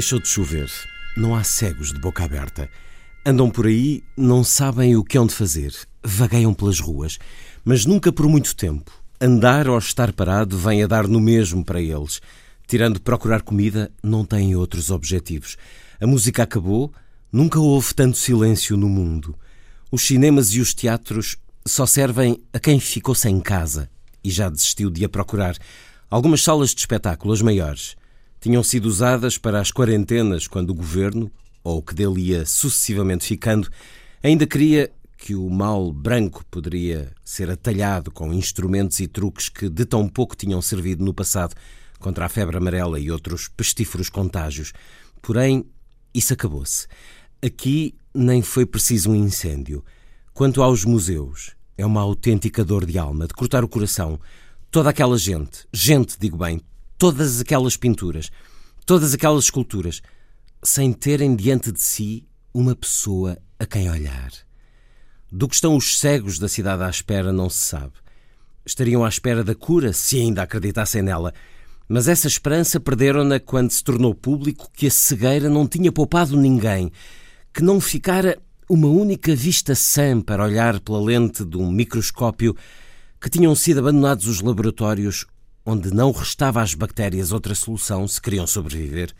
Deixou de chover. Não há cegos de boca aberta. Andam por aí, não sabem o que hão de fazer. Vagueiam pelas ruas, mas nunca por muito tempo. Andar ou estar parado vem a dar no mesmo para eles. Tirando procurar comida, não têm outros objetivos. A música acabou, nunca houve tanto silêncio no mundo. Os cinemas e os teatros só servem a quem ficou sem casa e já desistiu de a procurar. Algumas salas de espetáculo, as maiores, tinham sido usadas para as quarentenas quando o governo, ou o que dele ia sucessivamente ficando, ainda queria que o mal branco poderia ser atalhado com instrumentos e truques que de tão pouco tinham servido no passado contra a febre amarela e outros pestíferos contágios. Porém, isso acabou-se. Aqui nem foi preciso um incêndio. Quanto aos museus, é uma autêntica dor de alma, de cortar o coração. Toda aquela gente, gente, digo bem, todas aquelas pinturas, todas aquelas esculturas, sem terem diante de si uma pessoa a quem olhar. Do que estão os cegos da cidade à espera não se sabe. Estariam à espera da cura se ainda acreditassem nela. Mas essa esperança perderam-na quando se tornou público que a cegueira não tinha poupado ninguém, que não ficara uma única vista sã para olhar pela lente de um microscópio, que tinham sido abandonados os laboratórios onde não restava às bactérias outra solução se queriam sobreviver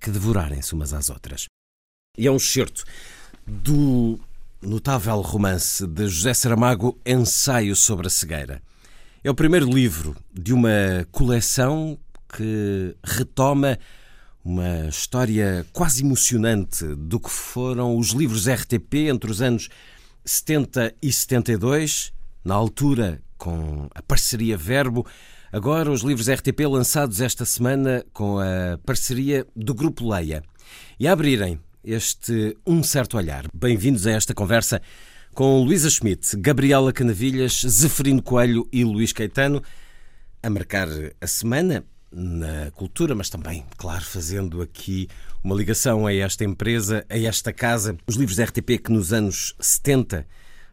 que devorarem-se umas às outras. E é um excerto do notável romance de José Saramago, Ensaio sobre a Cegueira. É o primeiro livro de uma coleção que retoma uma história quase emocionante do que foram os livros RTP entre os anos 70 e 72, na altura com a parceria Verbo, Agora, os livros RTP lançados esta semana com a parceria do Grupo Leia. E a abrirem este Um Certo Olhar. Bem-vindos a esta conversa com Luísa Schmidt, Gabriela Canavilhas, Zeferino Coelho e Luís Caetano, a marcar a semana na cultura, mas também, claro, fazendo aqui uma ligação a esta empresa, a esta casa. Os livros RTP que nos anos 70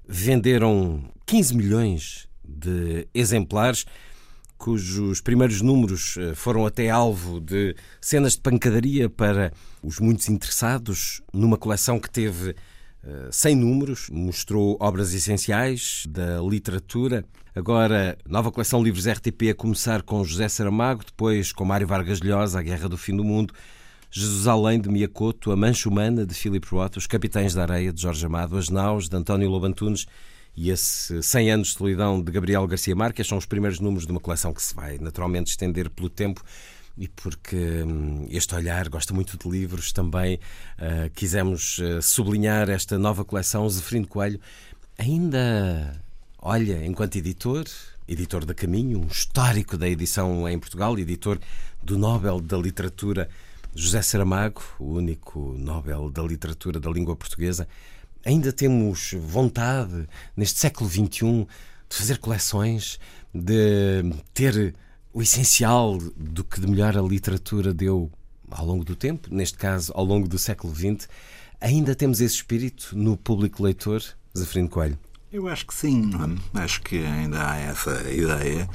venderam 15 milhões de exemplares cujos primeiros números eh, foram até alvo de cenas de pancadaria para os muitos interessados numa coleção que teve 100 eh, números, mostrou obras essenciais da literatura. Agora, nova coleção livros RTP a começar com José Saramago, depois com Mário Vargas Llosa, A Guerra do Fim do Mundo, Jesus Além de Miyakoto, A Mancha Humana de Philip Roth, Os Capitães da Areia de Jorge Amado, As Naus de António Lobantunes e esse 100 anos de solidão de Gabriel Garcia Marques são os primeiros números de uma coleção que se vai naturalmente estender pelo tempo e porque hum, este olhar gosta muito de livros, também uh, quisemos uh, sublinhar esta nova coleção. Zeferino Coelho ainda olha, enquanto editor, editor da Caminho, um histórico da edição em Portugal, editor do Nobel da Literatura José Saramago, o único Nobel da Literatura da língua portuguesa. Ainda temos vontade, neste século XXI, de fazer coleções, de ter o essencial do que de melhor a literatura deu ao longo do tempo, neste caso ao longo do século XX. Ainda temos esse espírito no público leitor, Zafrino Coelho? Eu acho que sim, é? acho que ainda há essa ideia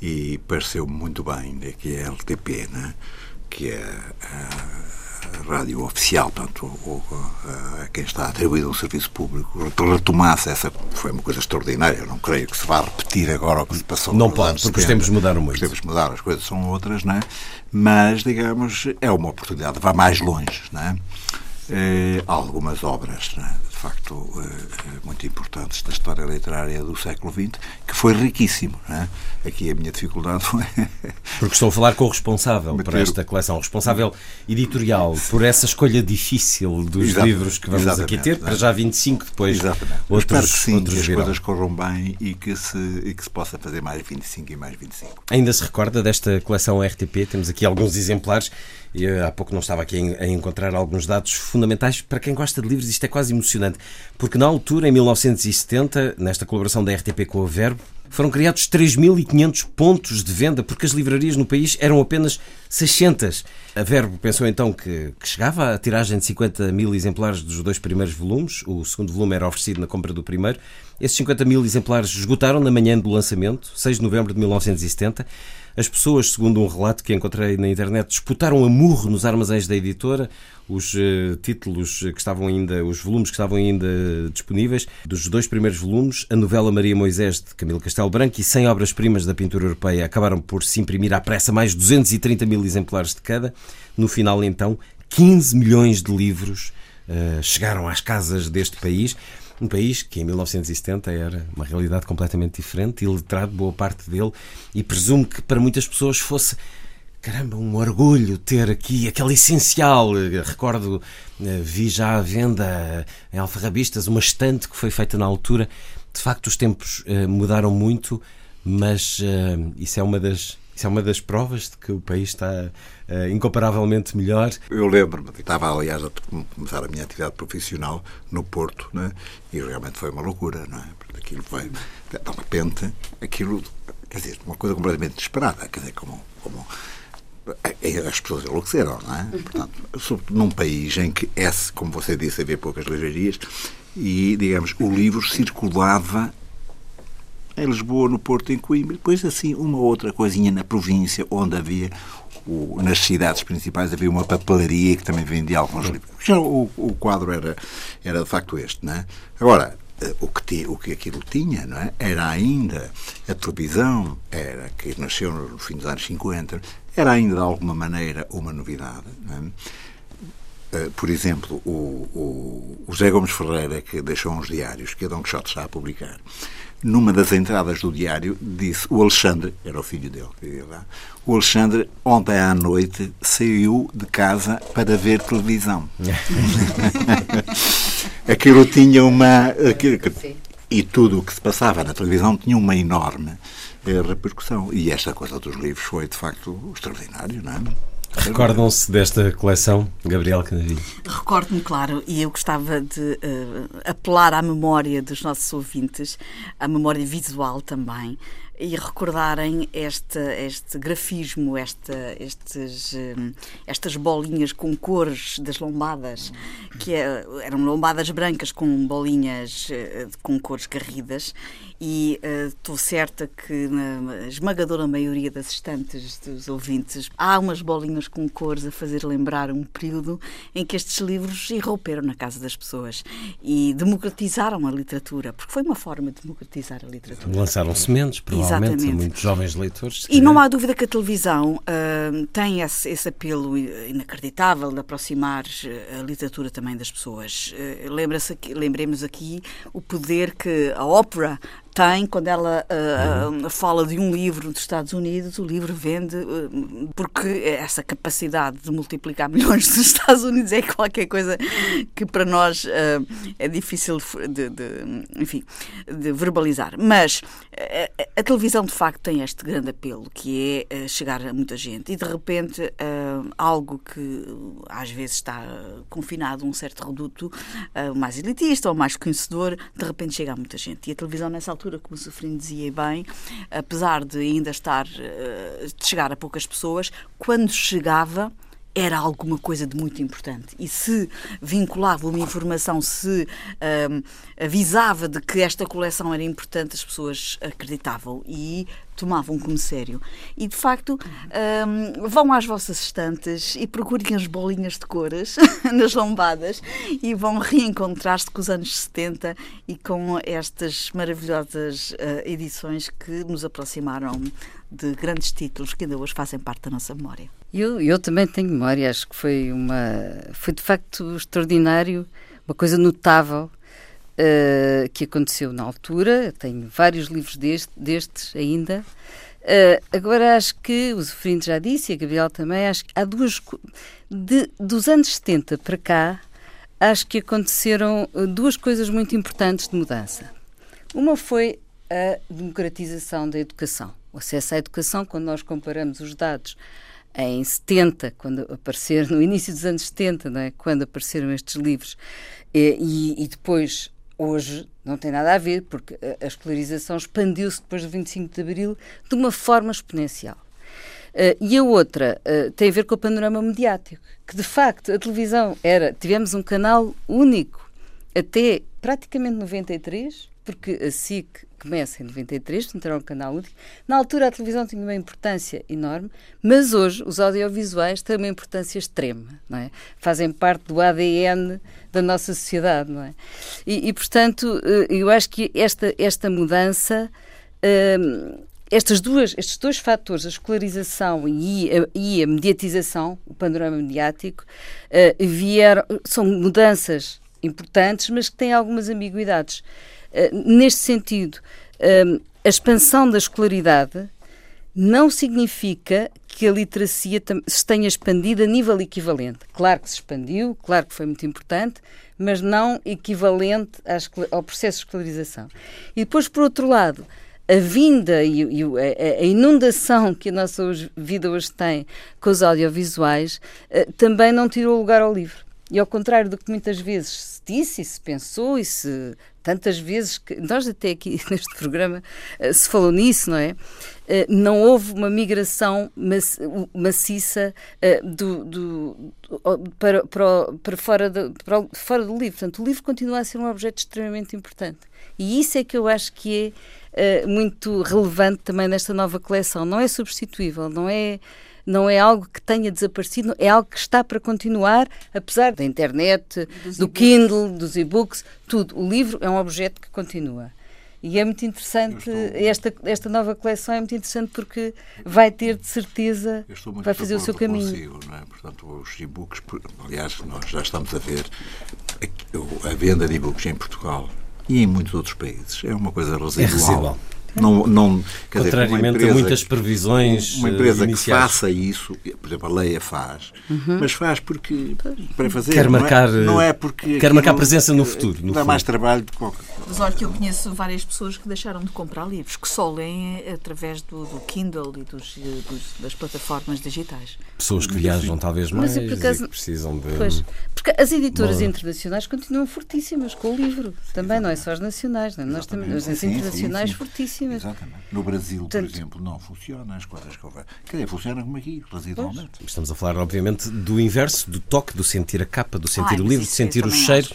e pareceu muito bem que a LTP, né? que é a rádio oficial, portanto, o, a quem está atribuído um serviço público, retomasse essa. Foi uma coisa extraordinária. Eu não creio que se vá repetir agora o que se passou. Não pode, porque os tempos mudaram muito. Os tempos mudaram, as coisas são outras, não é? Mas, digamos, é uma oportunidade, vá mais longe, não é? Eh, algumas obras, não é? Facto eh, eh, muito importantes da história literária do século XX, que foi riquíssimo. É? Aqui a minha dificuldade foi. Porque estou a falar com o responsável por esta coleção, o responsável editorial, por essa escolha difícil dos Exatamente. livros que vamos aqui ter, para já 25, depois Exatamente. outros, que sim, outros que as virão. coisas corram bem e que, se, e que se possa fazer mais 25 e mais 25. Ainda se recorda desta coleção RTP? Temos aqui alguns exemplares E há pouco não estava aqui a encontrar alguns dados fundamentais para quem gosta de livros. Isto é quase emocionante, porque na altura, em 1970, nesta colaboração da RTP com a Verbo, foram criados 3.500 pontos de venda, porque as livrarias no país eram apenas 600. A Verbo pensou então que, que, chegava a tiragem de 50 mil exemplares dos dois primeiros volumes. O segundo volume era oferecido na compra do primeiro. Esses 50 mil exemplares esgotaram na manhã do lançamento, 6 de novembro de 1970. As pessoas, segundo um relato que encontrei na internet, disputaram a murro nos armazéns da editora os uh, títulos que estavam ainda, os volumes que estavam ainda disponíveis, dos dois primeiros volumes, a novela Maria Moisés de Camilo Castelo Branco e 100 obras-primas da pintura europeia acabaram por se imprimir à pressa mais 230 mil exemplares de cada. No final, então, 15 milhões de livros uh, chegaram às casas deste país. Um país que em 1970 era uma realidade completamente diferente, iletrado boa parte dele, e presumo que para muitas pessoas fosse caramba, um orgulho ter aqui aquele essencial. Recordo, eh, vi já à venda em alfarrabistas uma estante que foi feita na altura. De facto, os tempos eh, mudaram muito, mas eh, isso é uma das isso é uma das provas de que o país está uh, incomparavelmente melhor. Eu lembro-me, estava aliás a começar a minha atividade profissional no Porto, né? e realmente foi uma loucura, não é? Porque aquilo foi, de repente, aquilo, quer dizer, uma coisa completamente desesperada, quer dizer, como, como as pessoas enlouqueceram, não é? Portanto, sobretudo num país em que, esse, como você disse, havia poucas livrarias e, digamos, o livro circulava em Lisboa, no Porto, em Coimbra, depois assim uma outra coisinha na província, onde havia, o, nas cidades principais, havia uma papelaria que também vendia alguns livros. Já o, o quadro era, era de facto este, não é? Agora, eh, o que, o que aquilo tinha não é? era ainda a televisão, era que nasceu no fim dos anos 50, era ainda de alguma maneira uma novidade. É? Eh, por exemplo, o, o, o José Gomes Ferreira, que deixou uns diários que a Dom Quixote está a publicar, numa das entradas do diário, disse o Alexandre, era o filho dele, lá, o Alexandre, ontem à noite, saiu de casa para ver televisão. aquilo tinha uma. Aquilo, e tudo o que se passava na televisão tinha uma enorme eh, repercussão. E esta coisa dos livros foi, de facto, extraordinário, não é? Recordam-se desta coleção, Gabriel Canavinho? Recordo-me, claro, e eu gostava de uh, apelar à memória dos nossos ouvintes, à memória visual também, e recordarem este, este grafismo, esta, estes, hum, estas bolinhas com cores das lombadas, que é, eram lombadas brancas com bolinhas eh, com cores garridas, e uh, estou certa que na esmagadora maioria das estantes dos ouvintes há umas bolinhas com cores a fazer lembrar um período em que estes livros irromperam na casa das pessoas e democratizaram a literatura, porque foi uma forma de democratizar a literatura. Lançaram sementes, provavelmente Exatamente. muitos jovens leitores. E não há dúvida que a televisão uh, tem esse, esse, apelo inacreditável de aproximar eh, a literatura também das pessoas. Uh, Lembra-se lembremos aqui o poder que a ópera tem, quando ela uh, fala de um livro dos Estados Unidos, o livro vende, uh, porque essa capacidade de multiplicar milhões dos Estados Unidos é qualquer coisa que para nós uh, é difícil de, de, enfim, de verbalizar. Mas a, a, televisão, de facto, tem este grande apelo, que é chegar a muita gente. E, de repente, algo que às vezes está confinado a um certo reduto mais elitista ou mais conhecedor, de repente chega a muita gente. E a televisão, nessa altura, altura, como o Sofrino dizia bem, apesar de ainda estar, eh, de chegar a poucas pessoas, quando chegava era alguma coisa de muito importante. E se vinculava uma informação, se um, avisava de que esta coleção era importante, as pessoas acreditavam e tomavam como sério. E de facto, um, vão às vossas estantes e procurem as bolinhas de cores nas lombadas e vão reencontrar-se com os anos 70 e com estas maravilhosas uh, edições que nos aproximaram de grandes títulos que ainda hoje fazem parte da nossa memória. Eu, eu também tenho memória, acho que foi uma foi de facto extraordinário, uma coisa notável uh, que aconteceu na altura. Tenho vários livros deste, destes ainda. Uh, agora acho que o Zofrindo já disse e a Gabriel também, acho que há duas de, dos anos 70 para cá, acho que aconteceram eh, duas coisas muito importantes de mudança. Uma foi a democratização da educação, o acesso à educação, quando nós comparamos os dados em 70, quando apareceram, no início dos anos 70, não é? quando apareceram estes livros, e, e depois, hoje, não tem nada a ver, porque a, escolarização expandiu-se depois do 25 de Abril de uma forma exponencial. Uh, e a outra uh, tem a ver com o panorama mediático, que de facto a televisão era, tivemos um canal único até praticamente 93, porque a SIC começa em 93, portanto era um canal único. Na altura a televisão tinha uma importância enorme, mas hoje os audiovisuais têm uma importância extrema, não é? Fazem parte do ADN da nossa sociedade, não é? E, e portanto, eh, eu acho que esta, esta mudança. Hum, estas duas, estes dois fatores, a escolarização e a, e a mediatização, o panorama mediático, uh, vieram, são mudanças importantes, mas que têm algumas ambiguidades. Eh, neste sentido, uh, a expansão da escolaridade não significa que a literacia se tenha expandido a nível equivalente. Claro que se expandiu, claro que foi muito importante, mas não equivalente ao processo de escolarização. E depois, por outro lado, a vinda e, a, inundação que a nossa vida hoje tem com os audiovisuais uh, também não tirou lugar ao livro. E ao contrário do que muitas vezes se disse e se pensou e se tantas vezes que nós até aqui neste programa uh, se falou nisso, não é? Uh, não houve uma migração maciça uh, do, do, para, para, para, fora do, para fora do livro. Portanto, o livro continua a ser um objeto extremamente importante. E isso é que eu acho que é muito relevante também nesta nova coleção. Não é substituível, não é não é algo que tenha desaparecido, é algo que está para continuar, apesar da internet, dos do Kindle, dos e-books, tudo. O livro é um objeto que continua. E é muito interessante, estou... esta, esta nova coleção é muito interessante porque vai ter de certeza, vai fazer o seu caminho. Consigo, não é? Portanto, os e-books, aliás, nós já estamos a ver a venda de e-books em Portugal e em muitos outros países. É uma coisa residual. É residual. Não, não, Contrariamente dizer, empresa, a muitas previsões Uma empresa que faça isso, por exemplo, a Leia faz, uhum. mas faz porque para fazer quer marcar, não é, não é porque quer marcar presença no futuro. No dá fundo. mais trabalho de qualquer coisa. Mas olha que eu conheço várias pessoas que deixaram de comprar livros, que só leem através do, do Kindle e dos, dos, das plataformas digitais. Pessoas que viajam talvez mais mas, acaso, e precisam de... Pois, porque as editoras internacionais continuam fortíssimas com o livro, também, não é só as nacionais, não é? nós também, as internacionais sim, sim. fortíssimas Exatamente. No Brasil, Portanto, por exemplo, não funciona as coisas que houver. Quer dizer, funciona como aqui, residualmente. Estamos a falar, obviamente, do inverso, do toque, do sentir a capa, do sentir Ai, o livro, de sentir o cheiro.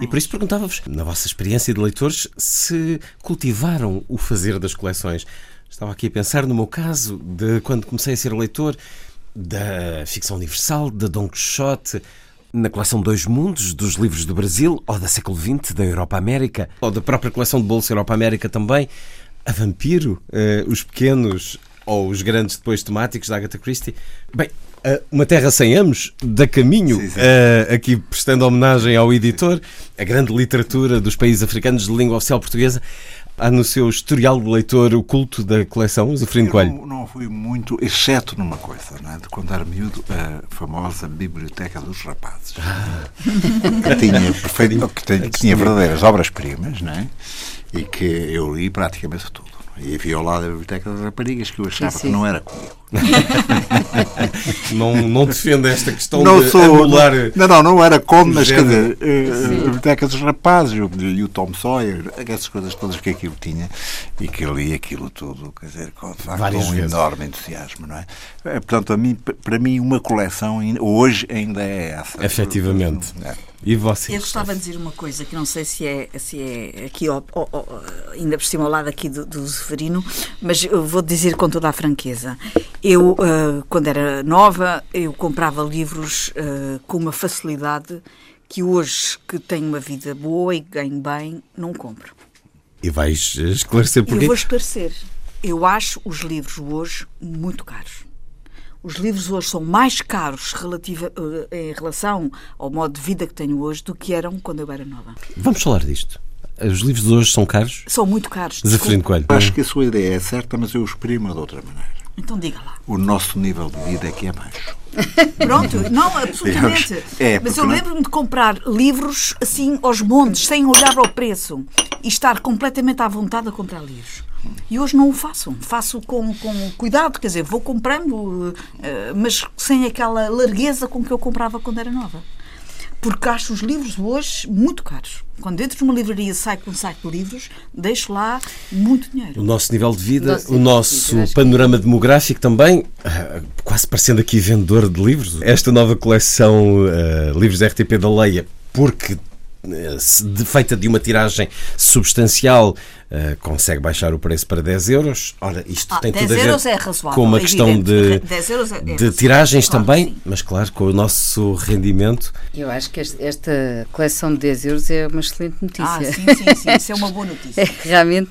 e por isso perguntava-vos, na vossa experiência de leitores, se cultivaram o fazer das coleções. Estava aqui a pensar no meu caso, de quando comecei a ser leitor da ficção universal, da Don Quixote, na coleção Dois Mundos, dos livros do Brasil, ou da século XX, da Europa-América, ou da própria coleção de Bolsa Europa-América também a Vampiro, uh, os pequenos ou os grandes depois temáticos da Agatha Christie. Bem, uh, Uma Terra Sem Amos, da Caminho, sim, sim. Uh, aqui prestando homenagem ao editor, a grande literatura dos países africanos de língua oficial portuguesa. Há no seu historial de leitor o culto da coleção, Zafrino Coelho? Não, não fui muito, exceto numa coisa, não é? de quando era miúdo, a famosa Biblioteca dos Rapazes. Ah. Que tinha, perfeito, que tinha, tinha verdadeiras obras-primas, não é? E que eu li praticamente tudo. E havia ao lado da Biblioteca das Raparigas que eu achava sim, sim. que não era comigo. não, não defende esta questão não de sou, anular... Não, não, não era como, mas quer dizer, a Biblioteca dos Rapazes e o Tom Sawyer, essas coisas todas que aquilo tinha e que li aquilo tudo, quer dizer, com de facto Várias um vezes. enorme entusiasmo, não é? é? Portanto, a mim, para mim, uma coleção hoje ainda é essa. Efetivamente. É. E vocês? Eu gostava de dizer uma coisa que não sei se é, se é aqui, ó, ainda por cima ao lado aqui do, do Severino, mas eu vou dizer com toda a franqueza. Eu, uh, quando era nova, eu comprava livros uh, com uma facilidade que hoje, que tenho uma vida boa e ganho bem, não compro. E vais esclarecer porquê? Eu vou esclarecer. Eu acho os livros hoje muito caros. Os livros hoje são mais caros relativa, eh, em relação ao modo de vida que tenho hoje do que eram quando eu era nova. Vamos falar disto. Os livros de hoje são caros? São muito caros. Zafirino Coelho. Acho que a sua ideia é certa, mas eu exprimo de outra maneira. Então diga lá. O nosso nível de vida é que é baixo. Pronto, não, absolutamente. É, Mas eu lembro-me de comprar livros assim aos montes, sem olhar para o preço. e estar completamente à vontade a comprar livros. E hoje não o faço. Faço com, com cuidado, quer dizer, vou comprando, eh, mas sem aquela largueza com que eu comprava quando era nova. Porque acho os livros hoje muito caros. Quando entro numa livraria e saio com um saco de livros, deixo lá muito dinheiro. O nosso nível de vida, Nosso o nosso vida, acho que- panorama demográfico também, ah, quase parecendo aqui vendedor de livros. Esta nova coleção ah, Livros da RTP da Leia, porque feita de uma tiragem substancial, ah, consegue baixar o preço para 10 euros. Ora, isto Ah, tem 10 tudo a ver euros é razoável, com uma é questão de, evidente. 10 euros é- é de tiragens claro, também, sim. mas claro, com o nosso rendimento. Eu acho que este- esta coleção de 10 euros é uma excelente notícia. Ah, sim, sim, sim. Isso é uma boa notícia. É, realmente,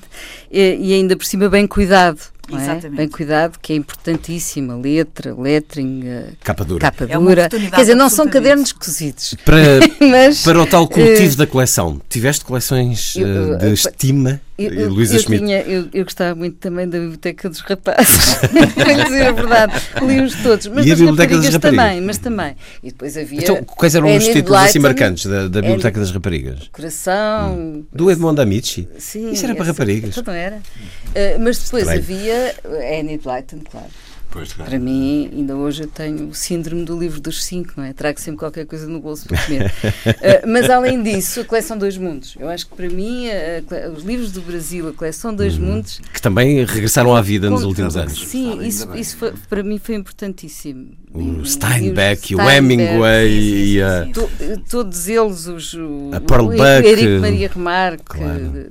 e, e ainda por cima bem cuidado. É? Exatamente. Bem cuidado, que é importantíssimo. A letra, lettering, a Capa dura. capa É dura. oportunidade Quer dizer, não são cadernos cozidos. Para, Mas, para o tal coletivo eh, da coleção, tiveste coleções eu- de estima, Eu, eu, Luísa Schmidt? tinha- eu- eu gostava muito também da Biblioteca dos Rapazes. Para dizer a verdade, li-os todos. Mas E a Biblioteca das raparigas também, mas também. E depois havia Então, quais eram os títulos assim marcantes da, da Biblioteca das Raparigas? Coração. Do Edmond Amici? Sim, Isso era para raparigas. Então não era. Uh, mas depois Estranho. havia Annie Blyton, claro. Pois, claro. Para mim, ainda hoje eu tenho o síndrome do livro dos cinco, não é? Trago sempre qualquer coisa no bolso para comer. Uh, mas além disso, a coleção Dois Mundos. Eu acho que para mim, a cole- os livros do Brasil, a coleção Dois Mundos. Que também regressaram à vida nos últimos anos. Sim, isso, isso foi- para mim foi importantíssimo. E- O e Steinbeck, os o Hemingway sim, sim, e a. To- todos eles, os, o, A Pearl o Buck, Eric Maria Remarque, claro.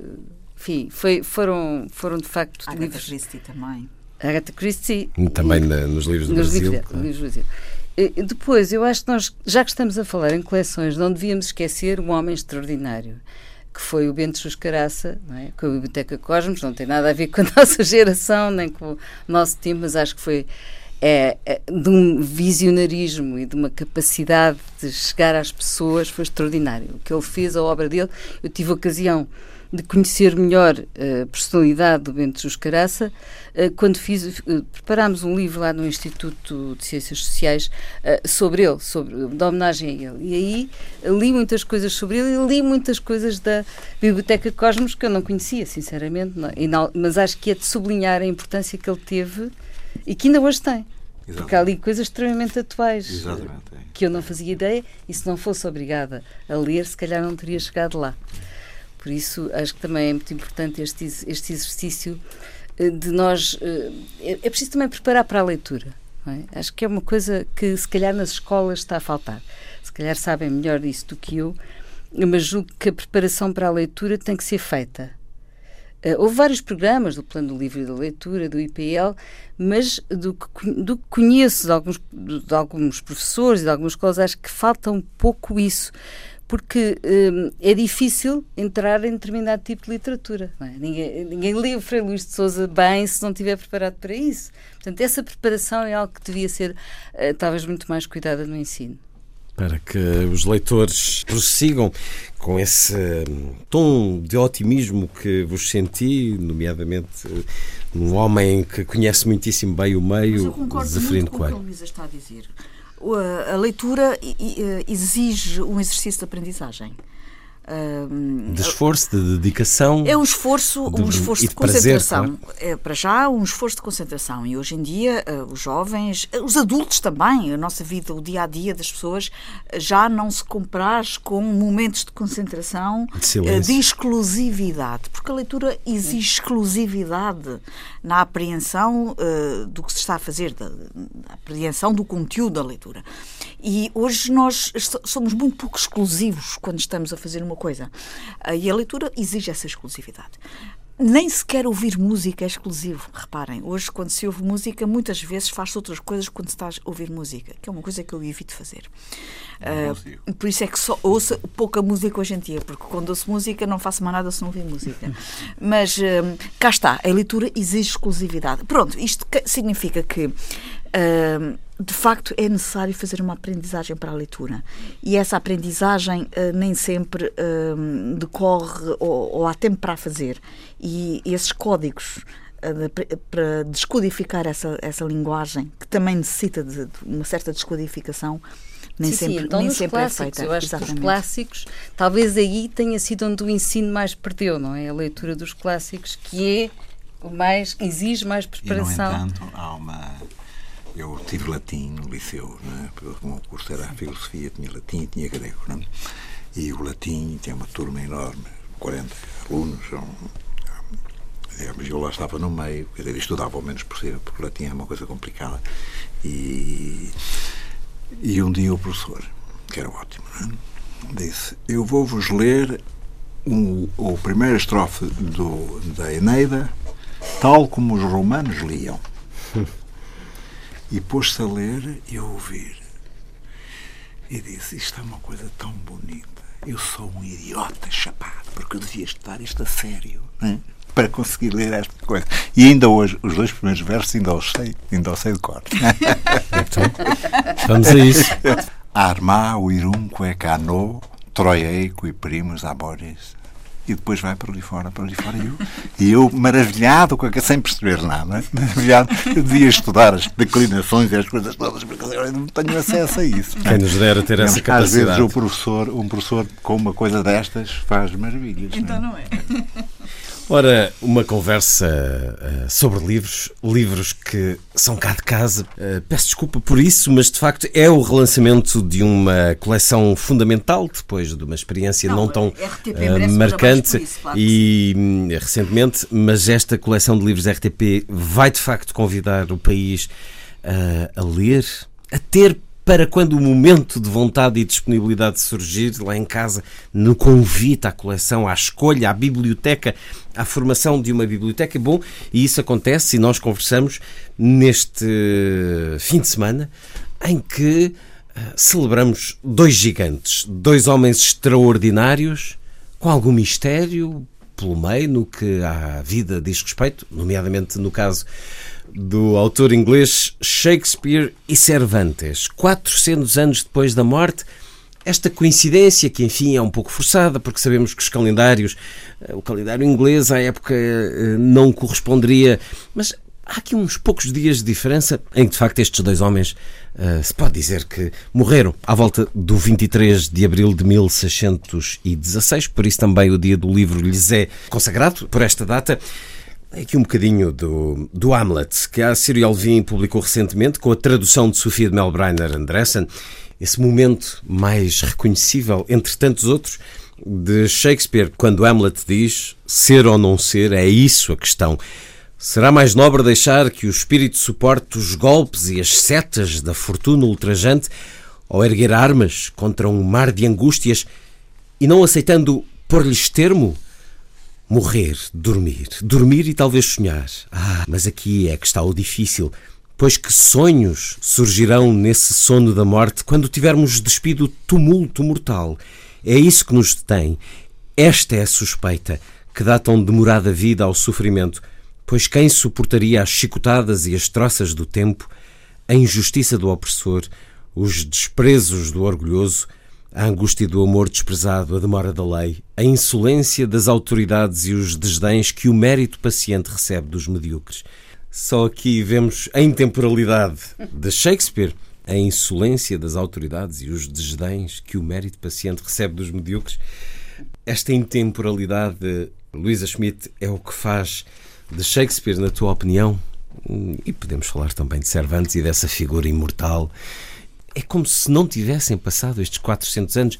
enfim, foi, foram, foram de facto Agatha livros. Christie também. Agatha Christie. Também na- nos livros do nos Brasil. livros- claro. livros do Brasil. E Depois, eu acho que nós, já que estamos a falar em coleções, não devíamos esquecer um homem extraordinário, que foi o Bento Juscaraça, não é? com a Biblioteca Cosmos, não tem nada a ver com a nossa geração, nem com o nosso tempo, mas acho que foi é, é, de um visionarismo e de uma capacidade de chegar às pessoas, foi extraordinário. O que ele fez, a obra dele, eu tive a ocasião de conhecer melhor eh, a personalidade do Bento Juscaraça eh, quando fiz, eh, preparámos um livro lá no Instituto de Ciências Sociais sobre ele, sobre, de homenagem a ele. E aí li muitas coisas sobre ele e li muitas coisas da Biblioteca Cosmos que eu não conhecia, sinceramente, não- não- mas acho que é de sublinhar a importância que ele teve e que ainda hoje tem. Porque há ali coisas extremamente atuais Exatamente. é. que eu não fazia ideia e se não fosse obrigada a ler, se calhar não teria chegado lá. Por isso, acho que também é muito importante este, este exercício eh, de nós. eh, É é preciso também preparar para a leitura. é? Acho que é uma coisa que, se calhar, nas escolas está a faltar. Se calhar sabem melhor disso do que eu, mas julgo que a preparação para a leitura tem que ser feita. Eh, houve vários programas do Plano do Livro e da Leitura, do IPL, mas do que, do que conheço de alguns, de alguns professores e de algumas escolas, acho que falta um pouco isso. Porque hum, é difícil entrar em determinado tipo de literatura. não é? Ninguém, ninguém lê o Frei Luís de Souza bem se não estiver preparado para isso. Portanto, essa preparação é algo que devia ser eh, talvez muito mais cuidada no ensino. Para que os leitores prossigam com esse hum, tom de otimismo que vos senti, nomeadamente num homem que conhece muitíssimo bem o Mas eu meio, concordo Zeferino muito com o que a Coelho. Luísa está a dizer. A leitura eh, exige um exercício de aprendizagem. De esforço, de dedicação. É um esforço, De- um esforço de, de prazer, concentração. É, para já, um esforço de concentração. E hoje em dia, eh, os jovens, eh, os adultos também, a nossa vida, o dia a dia das pessoas, já não se compraz com momentos de concentração, De eh, de exclusividade. Porque a leitura exige exclusividade na apreensão do que se está a fazer, da, da apreensão do conteúdo da leitura. E hoje nós so- somos muito pouco exclusivos quando estamos a fazer uma coisa. Ah, E a leitura exige essa exclusividade. Nem sequer ouvir música é exclusivo. Reparem, hoje, quando se ouve música, muitas vezes faz-se outras coisas quando se está a ouvir música, que é uma coisa que eu evito fazer. Consigo. por isso é que só ouço pouca música hoje em dia, porque quando ouço música não faço mais nada se não ouvir música. Mas hum, cá está, a leitura exige exclusividade. Pronto, isto significa que hum, de facto é necessário fazer uma aprendizagem para a leitura. E essa aprendizagem eh, nem sempre hum, decorre ou, ou há tempo para a fazer. E esses códigos eh, para descodificar essa, essa linguagem, que também necessita de, de uma certa descodificação, Nem sim, sempre, sim, então nem sempre é feita. eu acho Exatamente. que os clássicos, talvez aí tenha sido onde o ensino mais perdeu, não é? A leitura dos clássicos, que é o mais, exige mais E, no preparação. entanto, há. Eu tive latim no liceu, né? o meu curso era filosofia, tinha latim e tinha grego. Né? E o latim tinha uma turma enorme, 40 alunos. digamos, eu lá estava no meio, quer dizer, estudava ao menos cima, porque o latim é uma coisa complicada. E, e um dia o professor, que era ótimo, né? disse: Eu vou-vos ler o, o primeiro estrofe do, da Eneida tal como os romanos liam. E pôs-se a ler e a ouvir. E disse: Isto é uma coisa tão bonita. Eu sou um idiota chapado, porque eu devia estudar isto a sério né? para conseguir ler esta coisa. E ainda hoje, os dois primeiros versos ainda os sei, ainda os sei de cor. Então, vamos a isso. Armá o irunque cano, troieico e primos amores. E depois vai para ali fora, para ali fora. E eu, e eu maravilhado, com a, sem perceber nada, maravilhado, eu devia estudar as declinações e as coisas todas, porque eu não tenho acesso a isso. Quem nos dera ter essa Digamos, Às vezes capacidade. o professor, um professor com uma coisa destas faz maravilhas. Então não é? não é. Ora, uma conversa eh, sobre livros, livros que são cá de casa. Eh, peço desculpa por isso, mas de facto é o relançamento de uma coleção fundamental depois de uma experiência não, Não, tão um marcante isso, claro e hum, recentemente, mas esta coleção de livros RTP vai de facto convidar o país a ler, a ter para quando o momento de vontade e disponibilidade surgir lá em casa, no convite à coleção, à escolha, à biblioteca, à formação de uma biblioteca. Bom, e isso acontece e nós conversamos neste fim de semana em que eh, celebramos dois gigantes, dois homens extraordinários, com algum mistério pelo meio no que à vida diz respeito, nomeadamente no caso do autor inglês Shakespeare e Cervantes. 400 anos depois da morte, esta coincidência, que enfim é um pouco forçada, porque sabemos que os calendários, eh, o calendário inglês à época eh, não corresponderia, mas há aqui uns poucos dias de diferença em que de facto estes dois homens eh, se pode dizer que morreram à volta do 23 de abril de 1616, por isso também o dia do livro lhes é consagrado por esta data. Aqui um bocadinho do, do Hamlet, que a Círio Alvim publicou recentemente, com a tradução de Sofia de Melbreiner Andressen. Esse momento mais reconhecível, entre tantos outros, de Shakespeare, quando Hamlet diz: ser ou não ser, é isso a questão. Será mais nobre deixar que o espírito suporte os golpes e as setas da fortuna ultrajante, ou erguer armas contra um mar de angústias e não aceitando pôr-lhes termo? Morrer, dormir, dormir e talvez sonhar. Ah, mas aqui é que está o difícil, pois que sonhos surgirão nesse sono da morte quando tivermos despido o tumulto mortal. É isso que nos detém. Esta é a suspeita que dá tão demorada vida ao sofrimento, pois quem suportaria as chicotadas e as troças do tempo, a injustiça do opressor, os desprezos do orgulhoso, a angústia do amor desprezado, a demora da lei, a insolência das autoridades e os desdéns que o mérito paciente recebe dos medíocres. Só aqui vemos a intemporalidade de Shakespeare, a insolência das autoridades e os desdéns que o mérito paciente recebe dos medíocres. Esta intemporalidade, Luísa Schmidt, é o que faz de Shakespeare, na tua opinião? E podemos falar também de Cervantes e dessa figura imortal é como se não tivessem passado estes 400 anos.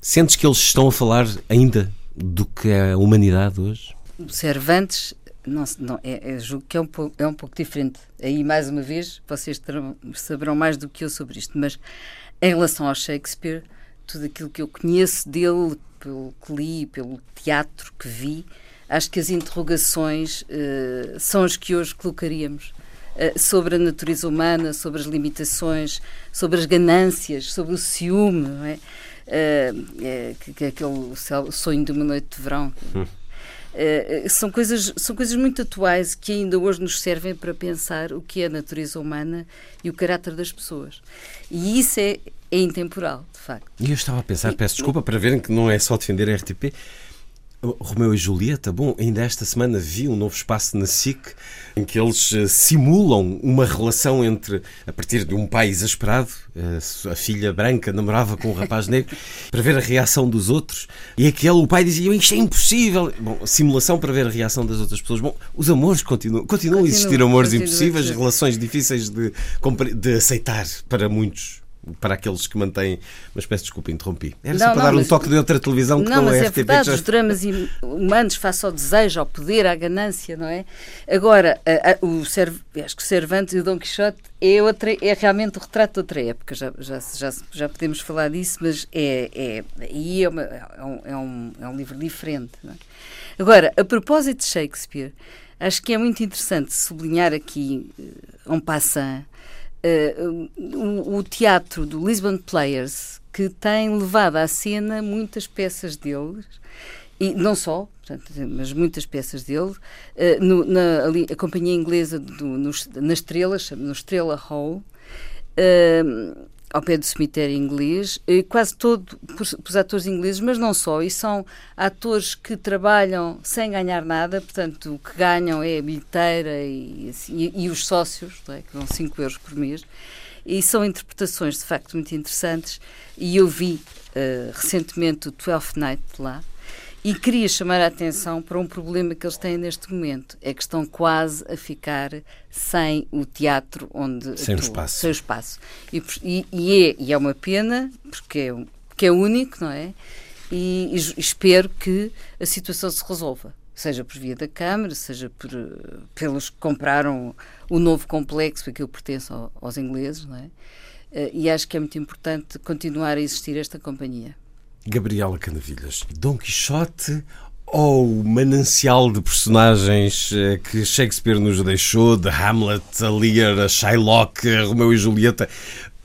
Sentes que eles estão a falar ainda do que é a humanidade hoje? Cervantes, não, não, é, é, julgo que é um, pouco, é um pouco diferente. Aí, mais uma vez, vocês terão, saberão mais do que eu sobre isto, mas em relação ao Shakespeare, tudo aquilo que eu conheço dele, pelo que li, pelo teatro que vi, acho que as interrogações uh, são as que hoje colocaríamos sobre a natureza humana, sobre as limitações, sobre as ganâncias, sobre o ciúme, não é? Uh, que, que é aquele sonho de uma noite de verão. Hum. Uh, são, coisas, são coisas muito atuais que ainda hoje nos servem para pensar o que é a natureza humana e o caráter das pessoas. E isso é, é intemporal, de facto. E eu estava a pensar, peço desculpa para verem que não é só defender a RTP, Romeu e Julieta, bom, ainda esta semana vi um novo espaço na SIC em que eles uh, simulam uma relação entre, a partir de um pai exasperado, uh, a filha branca namorava com um rapaz negro, para ver a reação dos outros, e aquele, o pai dizia, isto é impossível. Bom, simulação para ver a reação das outras pessoas. Bom, os amores continuam, continuam a existir amores impossíveis, relações difíceis de, de aceitar para muitos para aqueles que mantêm. Mas peço desculpa, interrompi. Era não, só para não, dar um toque de outra televisão que não, não é mas é verdade, já... os dramas humanos face ao desejo, ao poder, à ganância, não é? Agora, a, a, o Cerv... acho que o Cervantes e o Dom Quixote é, outra, é realmente o retrato de outra época, já, já, já, já podemos falar disso, mas é, é, aí é, uma, é, um, é, um, é um livro diferente. É? Agora, a propósito de Shakespeare, acho que é muito interessante sublinhar aqui um passant o, o, teatro do Lisbon Players, que tem levado à cena muitas peças deles, e não só, portanto, mas muitas peças dele, uh, no, na, ali, a companhia inglesa do, no, na Estrela, no Estrela Hall. Uh, ao pé do cemitério inglês, quase todo os atores ingleses, mas não só, e são atores que trabalham sem ganhar nada, portanto, o que ganham é a bilheteira e, assim, e, e os sócios, é? que dão 5 euros por mês, e são interpretações de facto muito interessantes, e eu vi uh, recentemente o Twelfth Night lá, e queria chamar a atenção para um problema que eles têm neste momento. É que estão quase a ficar sem o teatro onde sem o espaço. Sem o espaço. E, e, é, e é uma pena, porque é, porque é único, não é? E, e, espero que a situação se resolva. Seja por via da Câmara, seja por, pelos que compraram o novo complexo, aquilo pertence ao, aos ingleses, não é? Eh, e acho que é muito importante continuar a existir esta companhia. Gabriela Canavilhas, Dom Quixote ou o manancial de personagens eh, que Shakespeare nos deixou, de Hamlet, a Lear, a Shylock, a Romeu e Julieta.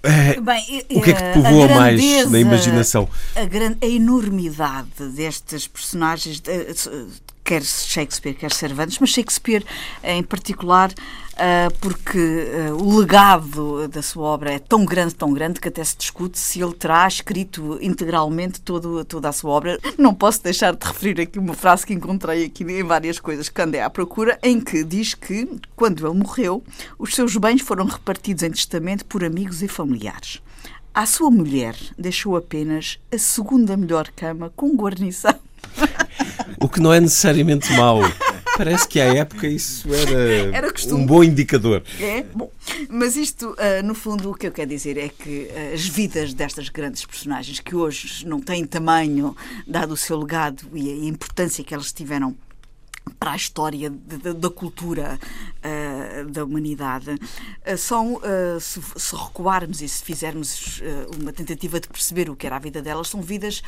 É, Bem, o que é que te povoa mais na imaginação? A, gran, a enormidade destes personagens, quer Shakespeare, quer Cervantes, mas Shakespeare em particular, porque uh, o legado da sua obra é tão grande, tão grande, que até se discute se ele terá escrito integralmente todo, toda a sua obra. Não posso deixar de referir aqui uma frase que encontrei aqui em várias coisas que andei à procura, em que diz que, quando ele morreu, os seus bens foram repartidos em testamento por amigos e familiares. À sua mulher deixou apenas a segunda melhor cama com guarnição. O que não é necessariamente mau. Parece que à época isso era, era um bom indicador. É, bom. Mas isto, uh, no fundo, o que eu quero dizer é que as vidas destas grandes personagens, que hoje não têm tamanho, dado o seu legado e a importância que elas tiveram para a história de, de, da cultura uh, da humanidade uh, são, uh, se, se, recuarmos e se fizermos uma tentativa de perceber o que era a vida delas, são vidas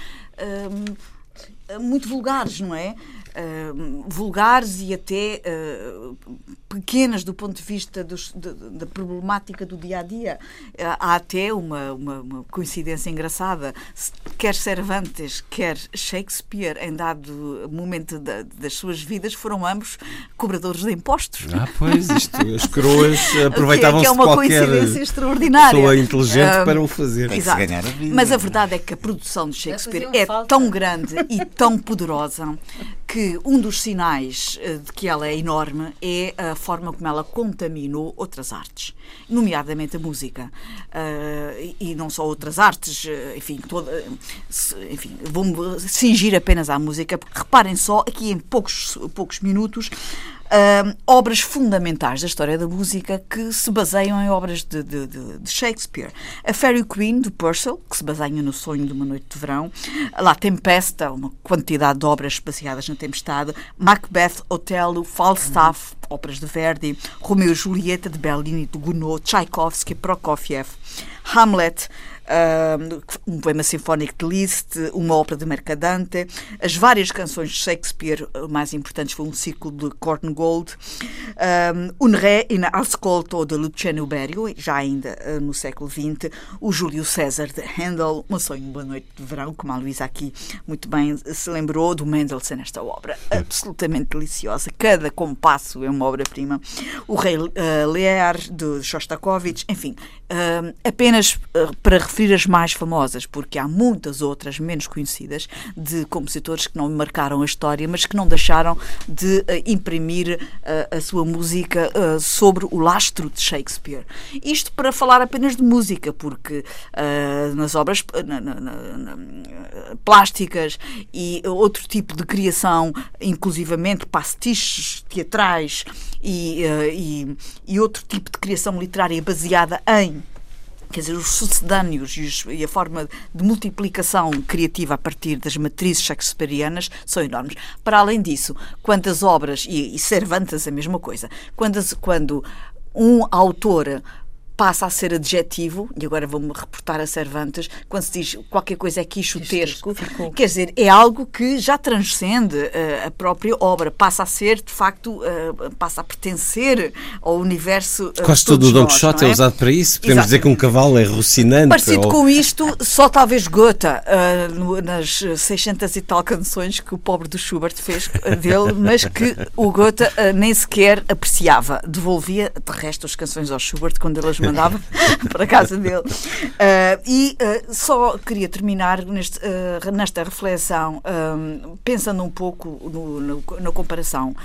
muito vulgares, não é? Uh, vulgares e até uh, pequenas do ponto de vista dos, de, da problemática do dia a dia. Uh, há até uma, uma, uma, coincidência engraçada. Quer Cervantes, quer Shakespeare, em dado momento da, das suas vidas, foram ambos cobradores de impostos. Ah, pois, isto, as coroas aproveitavam-se que é, que é uma coincidência extraordinária. Pessoa inteligente para o fazer. Exato. Mas a verdade é que a produção de Shakespeare é tão grande e tão poderosa que um dos sinais eh, de que ela é enorme é a forma como ela contaminou outras artes, nomeadamente a música. Uh, e não só outras artes, eh, enfim, toda, enfim vou-me cingir apenas à música, porque reparem só, aqui em poucos, poucos minutos, uh, obras fundamentais da história da música que se baseiam em obras de, de, de, Shakespeare. A Fairy Queen, de Purcell, que se baseia no sonho de uma noite de verão. La Tempesta, uma quantidade de obras baseadas na tempestade. Macbeth, Otelo, Falstaff, óperas de Verdi. Romeo e Julieta, de Bellini, de Gounod. Tchaikovsky, Prokofiev. Hamlet, um poema sinfónico de Liszt, uma ópera de Mercadante, as várias canções de Shakespeare mais importantes foi um ciclo de Korngold, um, Unré in Ascolto de Luciano Berio, já ainda uh, no século XX, o Júlio César de Handel, Uma Sonho Boa Noite de Verão, como a Luísa aqui muito bem se lembrou, do Mendelssohn, esta obra absolutamente deliciosa, cada compasso é uma obra-prima, o Rei uh, Lear de Shostakovich, enfim, apenas uh, para referir as mais famosas, porque há muitas outras menos conhecidas de compositores que não marcaram a história, mas que não deixaram de uh, imprimir uh, a sua música uh, sobre o lastro de Shakespeare. Isto para falar apenas de música, porque nas obras na, na, na, plásticas e outro tipo de criação, inclusivamente pastiches teatrais e, e, e outro tipo de criação literária baseada em quer dizer, os sucedâneos e, os, e, a forma de multiplicação criativa a partir das matrizes shakespearianas são enormes. Para além disso, quantas obras, e, e Cervantes a mesma coisa, quando, quando um autor passa a ser adjetivo, e agora vou-me reportar a Cervantes, quando se diz qualquer coisa é quixotesco, quer dizer, é algo que já transcende uh, a própria obra, passa a ser, de facto, uh, passa a pertencer ao universo. Uh, Quase todo o Don Quixote é? é? usado para isso. Podemos Exatamente. dizer que um cavalo é rocinante. Parecido ou... com isto, só talvez Goethe, no, nas 600 e tal canções que o pobre do Schubert fez dele, mas que o Goethe nem sequer apreciava. Devolvia, de resto, as canções ao Schubert quando elas mandava para a casa dele. Uh, e uh, só queria terminar neste, uh, nesta reflexão, pensando um pouco no, no, na comparação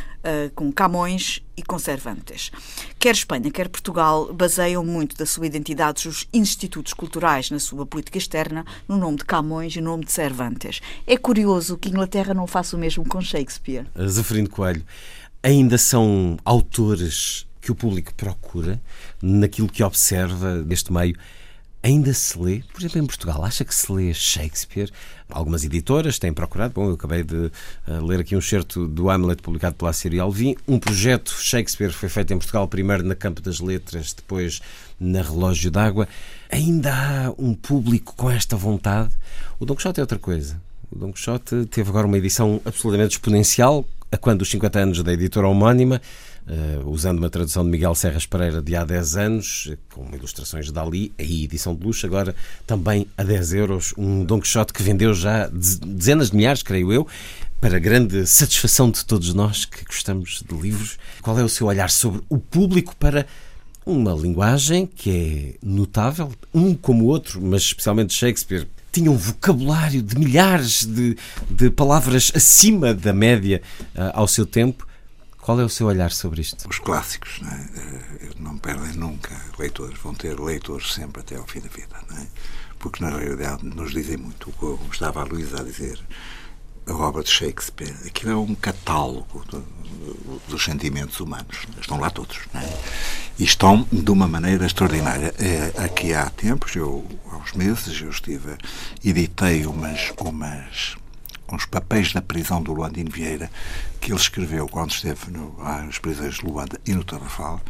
com Camões e com Cervantes. Quer Espanha, quer Portugal baseiam muito da sua identidade os institutos culturais na sua política externa no nome de Camões e no nome de Cervantes. É curioso que Inglaterra não faça o mesmo com Shakespeare. Zeferino Coelho, ainda são autores que o público procura, naquilo que observa deste meio, ainda se lê, por exemplo, em Portugal, acha que se lê Shakespeare? Algumas editoras têm procurado. Bom, eu acabei de uh, ler aqui um excerto do Hamlet publicado pela Síria Alvim. Um projeto Shakespeare foi feito em Portugal, primeiro na Campo das Letras, depois na Relógio d'Água. Ainda há um público com esta vontade? O Don Quixote é outra coisa. O Don Quixote teve agora uma edição absolutamente exponencial, a quando os 50 anos da editora homónima uh, usando uma tradução de Miguel Serras Pereira de há 10 anos, com ilustrações de Dali, aí edição de luxo, agora também a 10 euros, um Don Quixote que vendeu já dezenas de milhares, creio eu, para grande satisfação de todos nós que gostamos de livros. Qual é o seu olhar sobre o público para uma linguagem que é notável, um como o outro, mas especialmente Shakespeare, tinha um vocabulário de milhares de, de palavras acima da média uh, ao seu tempo qual é o seu olhar sobre isto? Os clássicos não, é? Eh, não perdem nunca leitores, vão ter leitores sempre até ao fim da vida, é? porque na realidade nos dizem muito, como estava a Luísa a dizer, a obra de Shakespeare, aquilo é um catálogo do, do, dos sentimentos humanos, estão lá todos, é? e estão de uma maneira extraordinária. É, aqui há tempos, eu, há uns meses, eu estive, editei umas, umas uns papéis da prisão do Luandino Vieira, que ele escreveu quando esteve no, nas prisões de Luanda e no Tarrafal,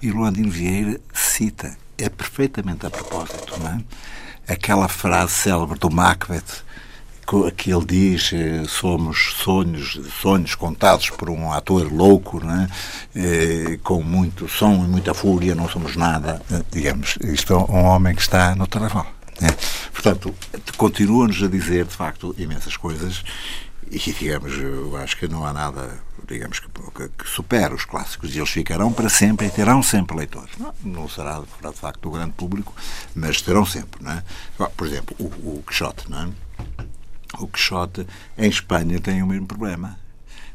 e Luandino Vieira cita, é perfeitamente a propósito, é? aquela frase célebre do Macbeth, que ele diz eh, somos sonhos sonhos contados por um ator louco né? com muito som e muita fúria não somos nada eh, digamos isto é um homem que está no Tarrafal né? Portanto, continua-nos a dizer, de facto, imensas coisas e, digamos, eu acho que não há nada, digamos, que, que supere os clássicos e eles ficarão para sempre e terão sempre leitores. Não, não será, de facto, do grande público, mas terão sempre, não é? Por exemplo, o, o Quixote, não é? O Quixote, em Espanha, tem o mesmo problema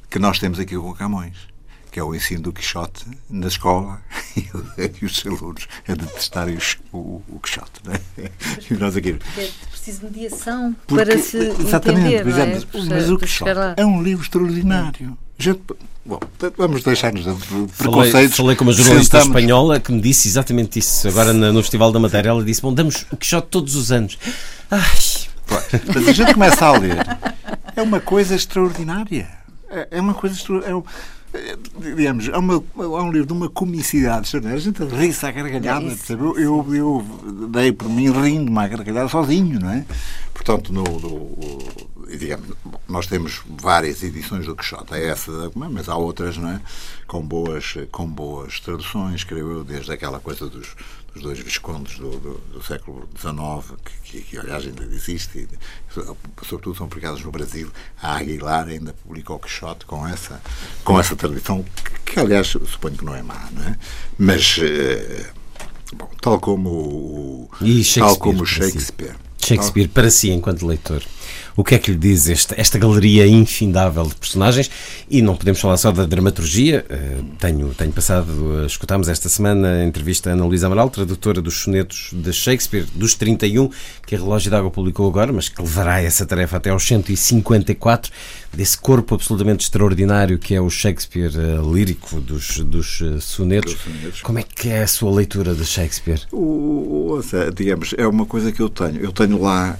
que nós temos aqui com Camões que é o ensino do Quixote na escola e os alunos a detestarem o, o Quixote. Não é? E nós aqui. É preciso de mediação Porque, para se exatamente, entender, não é? mas o Quixote é um livro extraordinário. Gente, bom, vamos deixar-nos de preconceitos. Falei, falei com uma jornalista Sentamos. espanhola que me disse exatamente isso. Agora no Festival da Madeira ela disse, bom, damos o Quixote todos os anos. Ai... Mas a gente começa a ler. É uma coisa extraordinária. É, é uma coisa extraordinária. É digamos, há, uma, há um livro de uma comicidade extraordinária. A gente ri-se à gargalhada. É eu, eu, eu, dei por mim rindo-me à gargalhada sozinho, não é? Portanto, no, no, digamos, nós temos várias edições do Quixote. É essa, mas há outras, não é? Com boas, com boas traduções, creio eu, desde aquela coisa dos os dois viscondes do, do, do século XIX, que, que, que, aliás ainda existe, e, sobretudo são publicados no Brasil. A Aguilar ainda publicou o Quixote com essa, com essa tradição, que, que, aliás suponho que não é má, não é? Mas, eh, Bom, tal como o, tal como Shakespeare. Shakespeare para si, enquanto leitor. O que é que lhe diz esta, esta galeria infindável de personagens? E não podemos falar só da dramaturgia. Eh, tenho, tenho passado, escutámos esta semana a entrevista a Ana Luísa Amaral, tradutora dos sonetos de Shakespeare, dos 31, que a Relógio d'Água publicou agora, mas que levará essa tarefa até aos 154, desse corpo absolutamente extraordinário que é o Shakespeare uh, lírico dos, dos uh, sonetos. sonetos. Como é que é a sua leitura de Shakespeare? O, o, digamos, é uma coisa que eu tenho. Eu tenho lá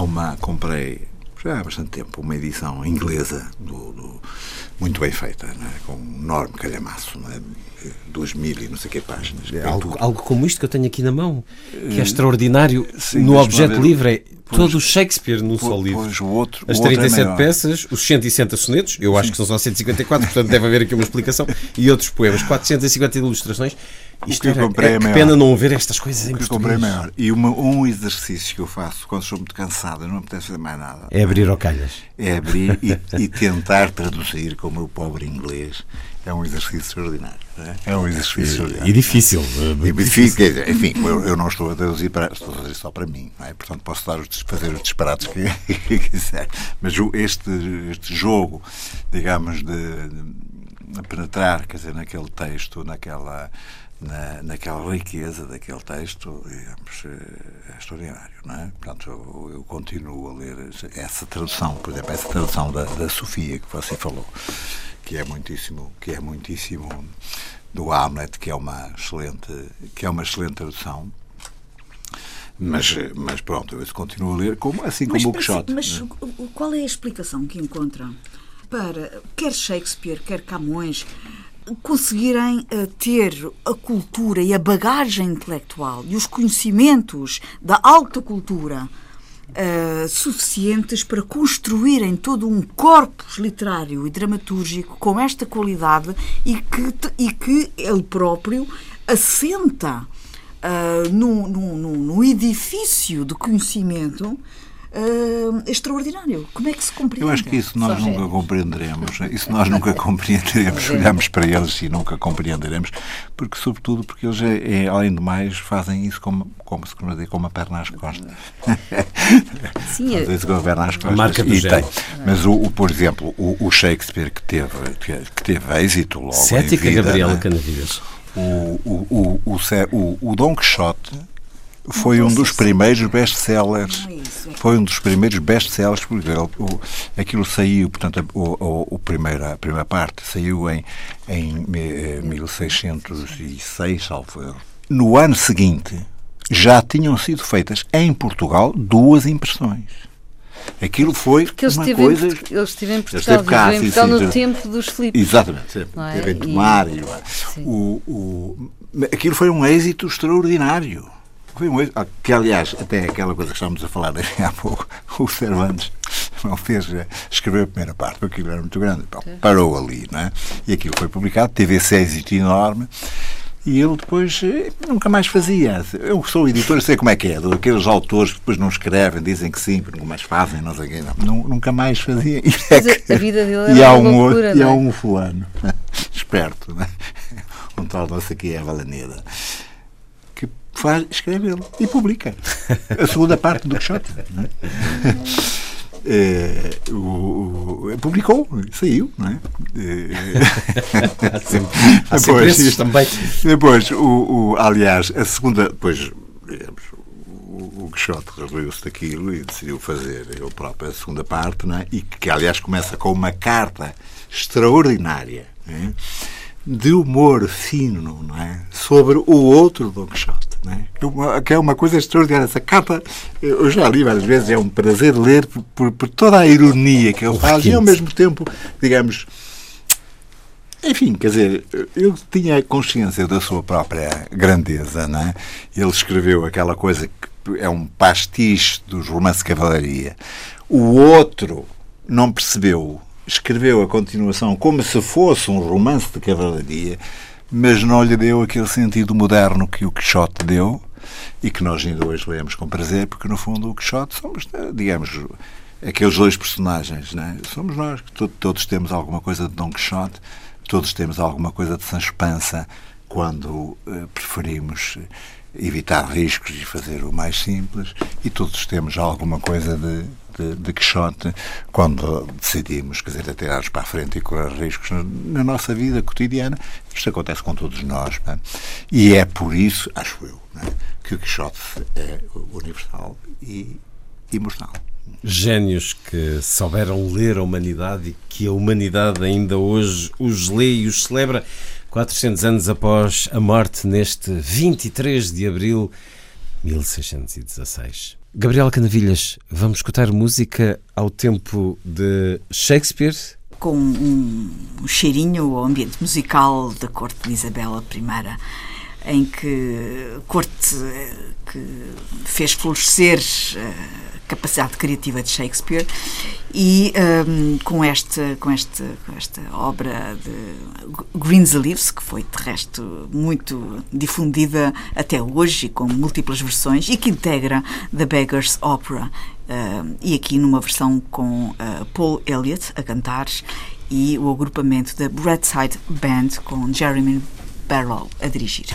uma, comprei já há bastante tempo uma edição inglesa do, do muito bem feita, é? com um enorme calhamaço, não é? duas mil e não sei que páginas. É algo, algo como isto que eu tenho aqui na mão, que é eh, extraordinário Sim, no objeto livre. É todo o Shakespeare num só livro. Pois, o outro, As 37 é peças, os 160 sonetos, eu Sim. acho que são só 154, portanto deve haver aqui uma explicação, e outros poemas, 450 ilustrações. Isto que eu comprei é, é que pena não ver estas coisas em que comprei é maior. E uma, um exercício que eu faço quando estou muito cansado não me apetece fazer mais nada. É abrir ao calhas. É abrir e, e tentar traduzir com o meu pobre inglês é um exercício extraordinário. É? é um exercício extraordinário. E difícil. E difícil. Enfim, eu, eu, não estou a traduzir para, estou a fazer só para mim. É? Portanto, posso dar fazer os disparates que, que quiser. Mas este, este jogo, digamos, de, de penetrar, quer dizer, naquele texto, naquela. Na, naquela riqueza daquele texto, digamos, é extraordinário, não é? Portanto, eu, eu, continuo a ler essa tradução, por exemplo, essa tradução da, da Sofia que você falou que é muitíssimo, que é muitíssimo do Hamlet, que é uma excelente, que é uma excelente tradução. Mas, mas pronto, eu continuo a ler como, assim como mas, o Quixote. Mas, mas qual é a explicação que encontram para quer Shakespeare, quer Camões conseguirem uh, ter a cultura e a bagagem intelectual e os conhecimentos da alta cultura uh, suficientes para construírem todo um corpus literário e dramatúrgico com esta qualidade e que, e que ele próprio assenta uh, no, no, no edifício de conhecimento uh, extraordinário. Como é que se compreende? Eu acho que isso nós Só nunca compreenderemos. Isso nós nunca compreenderemos. Olhamos para eles e nunca compreenderemos, porque, sobretudo, porque eles, é, é, além de mais, fazem isso como, como se dizer, com uma perna às costas. Sim, Às vezes com a perna às costas. Marca do e tem. Mas, o, o, por exemplo, o, o, Shakespeare que teve, que teve êxito logo. Cética vida, Gabriela né? Canavidas. O, o, o, o, o Dom Quixote foi um dos primeiros best-sellers. É foi um dos primeiros best-sellers, aquilo saiu, portanto, o primeira, a primeira parte saiu em, em 1606, salvo No ano seguinte, já tinham sido feitas em Portugal duas impressões. Aquilo foi Porque uma coisa... Ele esteve em Portugal, cá, em Portugal sim, no sim, tempo dos Filipos. Exatamente. É? Teve em Tomar. E... O, o, aquilo foi um êxito extraordinário. Foi um ah, que, aliás, até aquela coisa que estávamos a falar há pouco, o Cervantes não fez eh, escrever a primeira parte, porque aquilo era muito grande. Parou ali, não é? E aquilo foi publicado, teve esse êxito enorme. E ele depois eh, nunca mais fazia. Eu sou editor, sei como é que é. Aqueles autores que depois não escrevem, dizem que sim, nunca mais fazem, não sei o quê. Não, nunca mais fazia. E, é que, a vida dele e há um loucura, outro, E há um fulano, esperto, né? um tal nosso aqui é a Valaneda faz, escreve ele e publica a segunda parte do Quixote. É? é, o, o, publicou, saiu, não é? é há sempre, há depois, também. Depois, o, o, aliás, a segunda, depois, digamos, o, o Quixote resolveu-se daquilo e decidiu fazer ele próprio a segunda parte, não é? e que, aliás, começa com uma carta extraordinária. É? de humor fino, não é? Sobre o outro Don Quixote, não é? Que é uma coisa extraordinária. Essa capa, eu já li várias vezes, é um prazer ler por, por, por toda a ironia que ele faz e, ao mesmo tempo, digamos, enfim, quer dizer, ele tinha consciência da sua própria grandeza, não é? Ele escreveu aquela coisa que é um pastiche dos romances de cavalaria. O outro não percebeu escreveu a continuação como se fosse um romance de cavalaria, mas não lhe deu aquele sentido moderno que o Quixote deu e que nós ainda hoje lemos com prazer, porque no fundo o Quixote somos, digamos, aqueles dois personagens, né? somos nós, que todos temos alguma coisa de Dom Quixote, todos temos alguma coisa de Sancho Panza, quando uh, preferimos evitar riscos e fazer o mais simples, e todos temos alguma coisa de, de, de quixote quando decidimos, quer dizer, atirar-nos para a frente e correr riscos na nossa vida cotidiana. Isto acontece com todos nós. É? E é por isso, acho eu, é? que o quixote é universal e imortal. Gênios que souberam ler a humanidade e que a humanidade ainda hoje os lê e os celebra. 400 anos após a morte, neste 23 de abril de 1616. Gabriel Canavilhas, vamos escutar música ao tempo de Shakespeare? Com um, um cheirinho ao ambiente musical da corte de Isabela I, em que corte eh, que fez florescer uh, capacidade criativa de Shakespeare e um, com, este, com, este, com esta obra de Greens Leaves, que foi de resto muito difundida até hoje com múltiplas versões e que integra The Beggar's Opera uh, e aqui numa versão com uh, Paul Elliott a cantar e o agrupamento da Breadside Band com Jeremy Barrow a dirigir.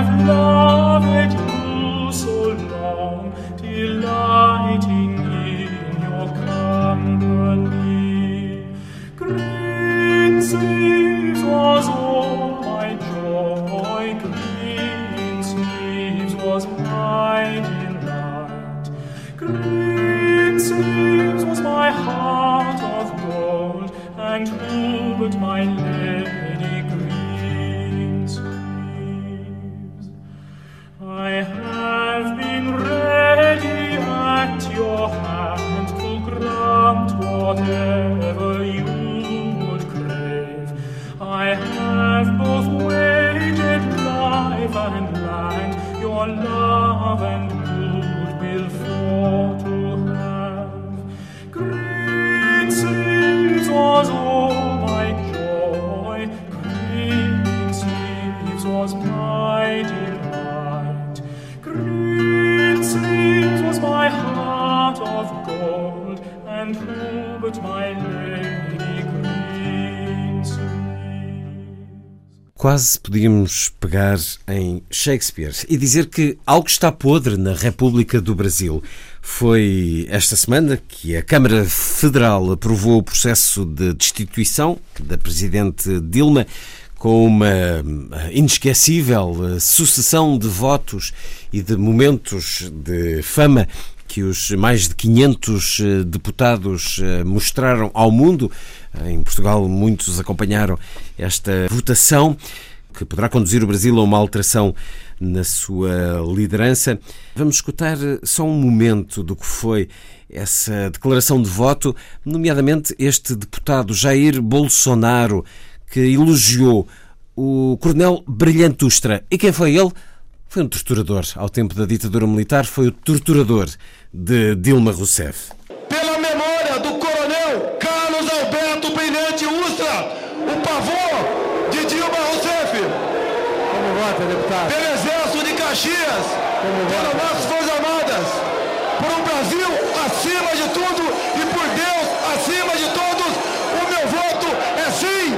I've. Podíamos pegar em Shakespeare e dizer que algo está podre na República do Brasil. Foi esta semana que a Câmara Federal aprovou o processo de destituição da Presidente Dilma com uma inesquecível sucessão de votos e de momentos de fama que os mais de 500 eh, deputados eh, mostraram ao mundo. Em Portugal, muitos acompanharam esta votação que poderá conduzir o Brasil a uma alteração na sua liderança. Vamos escutar só um momento do que foi essa declaração de voto, nomeadamente este deputado Jair Bolsonaro, que elogiou o coronel Brilhantustra. E quem foi ele? Foi um torturador. Ao tempo da ditadura militar, foi o torturador de Dilma Rousseff. Pela memória do coronel Carlos Alberto Brilhante Ustra, o pavor de Dilma Rousseff. Como vota, deputado? Pelo Exército de Caxias, pelas nossas Forças Armadas, por um Brasil acima de tudo e por Deus acima de todos. O meu voto é sim.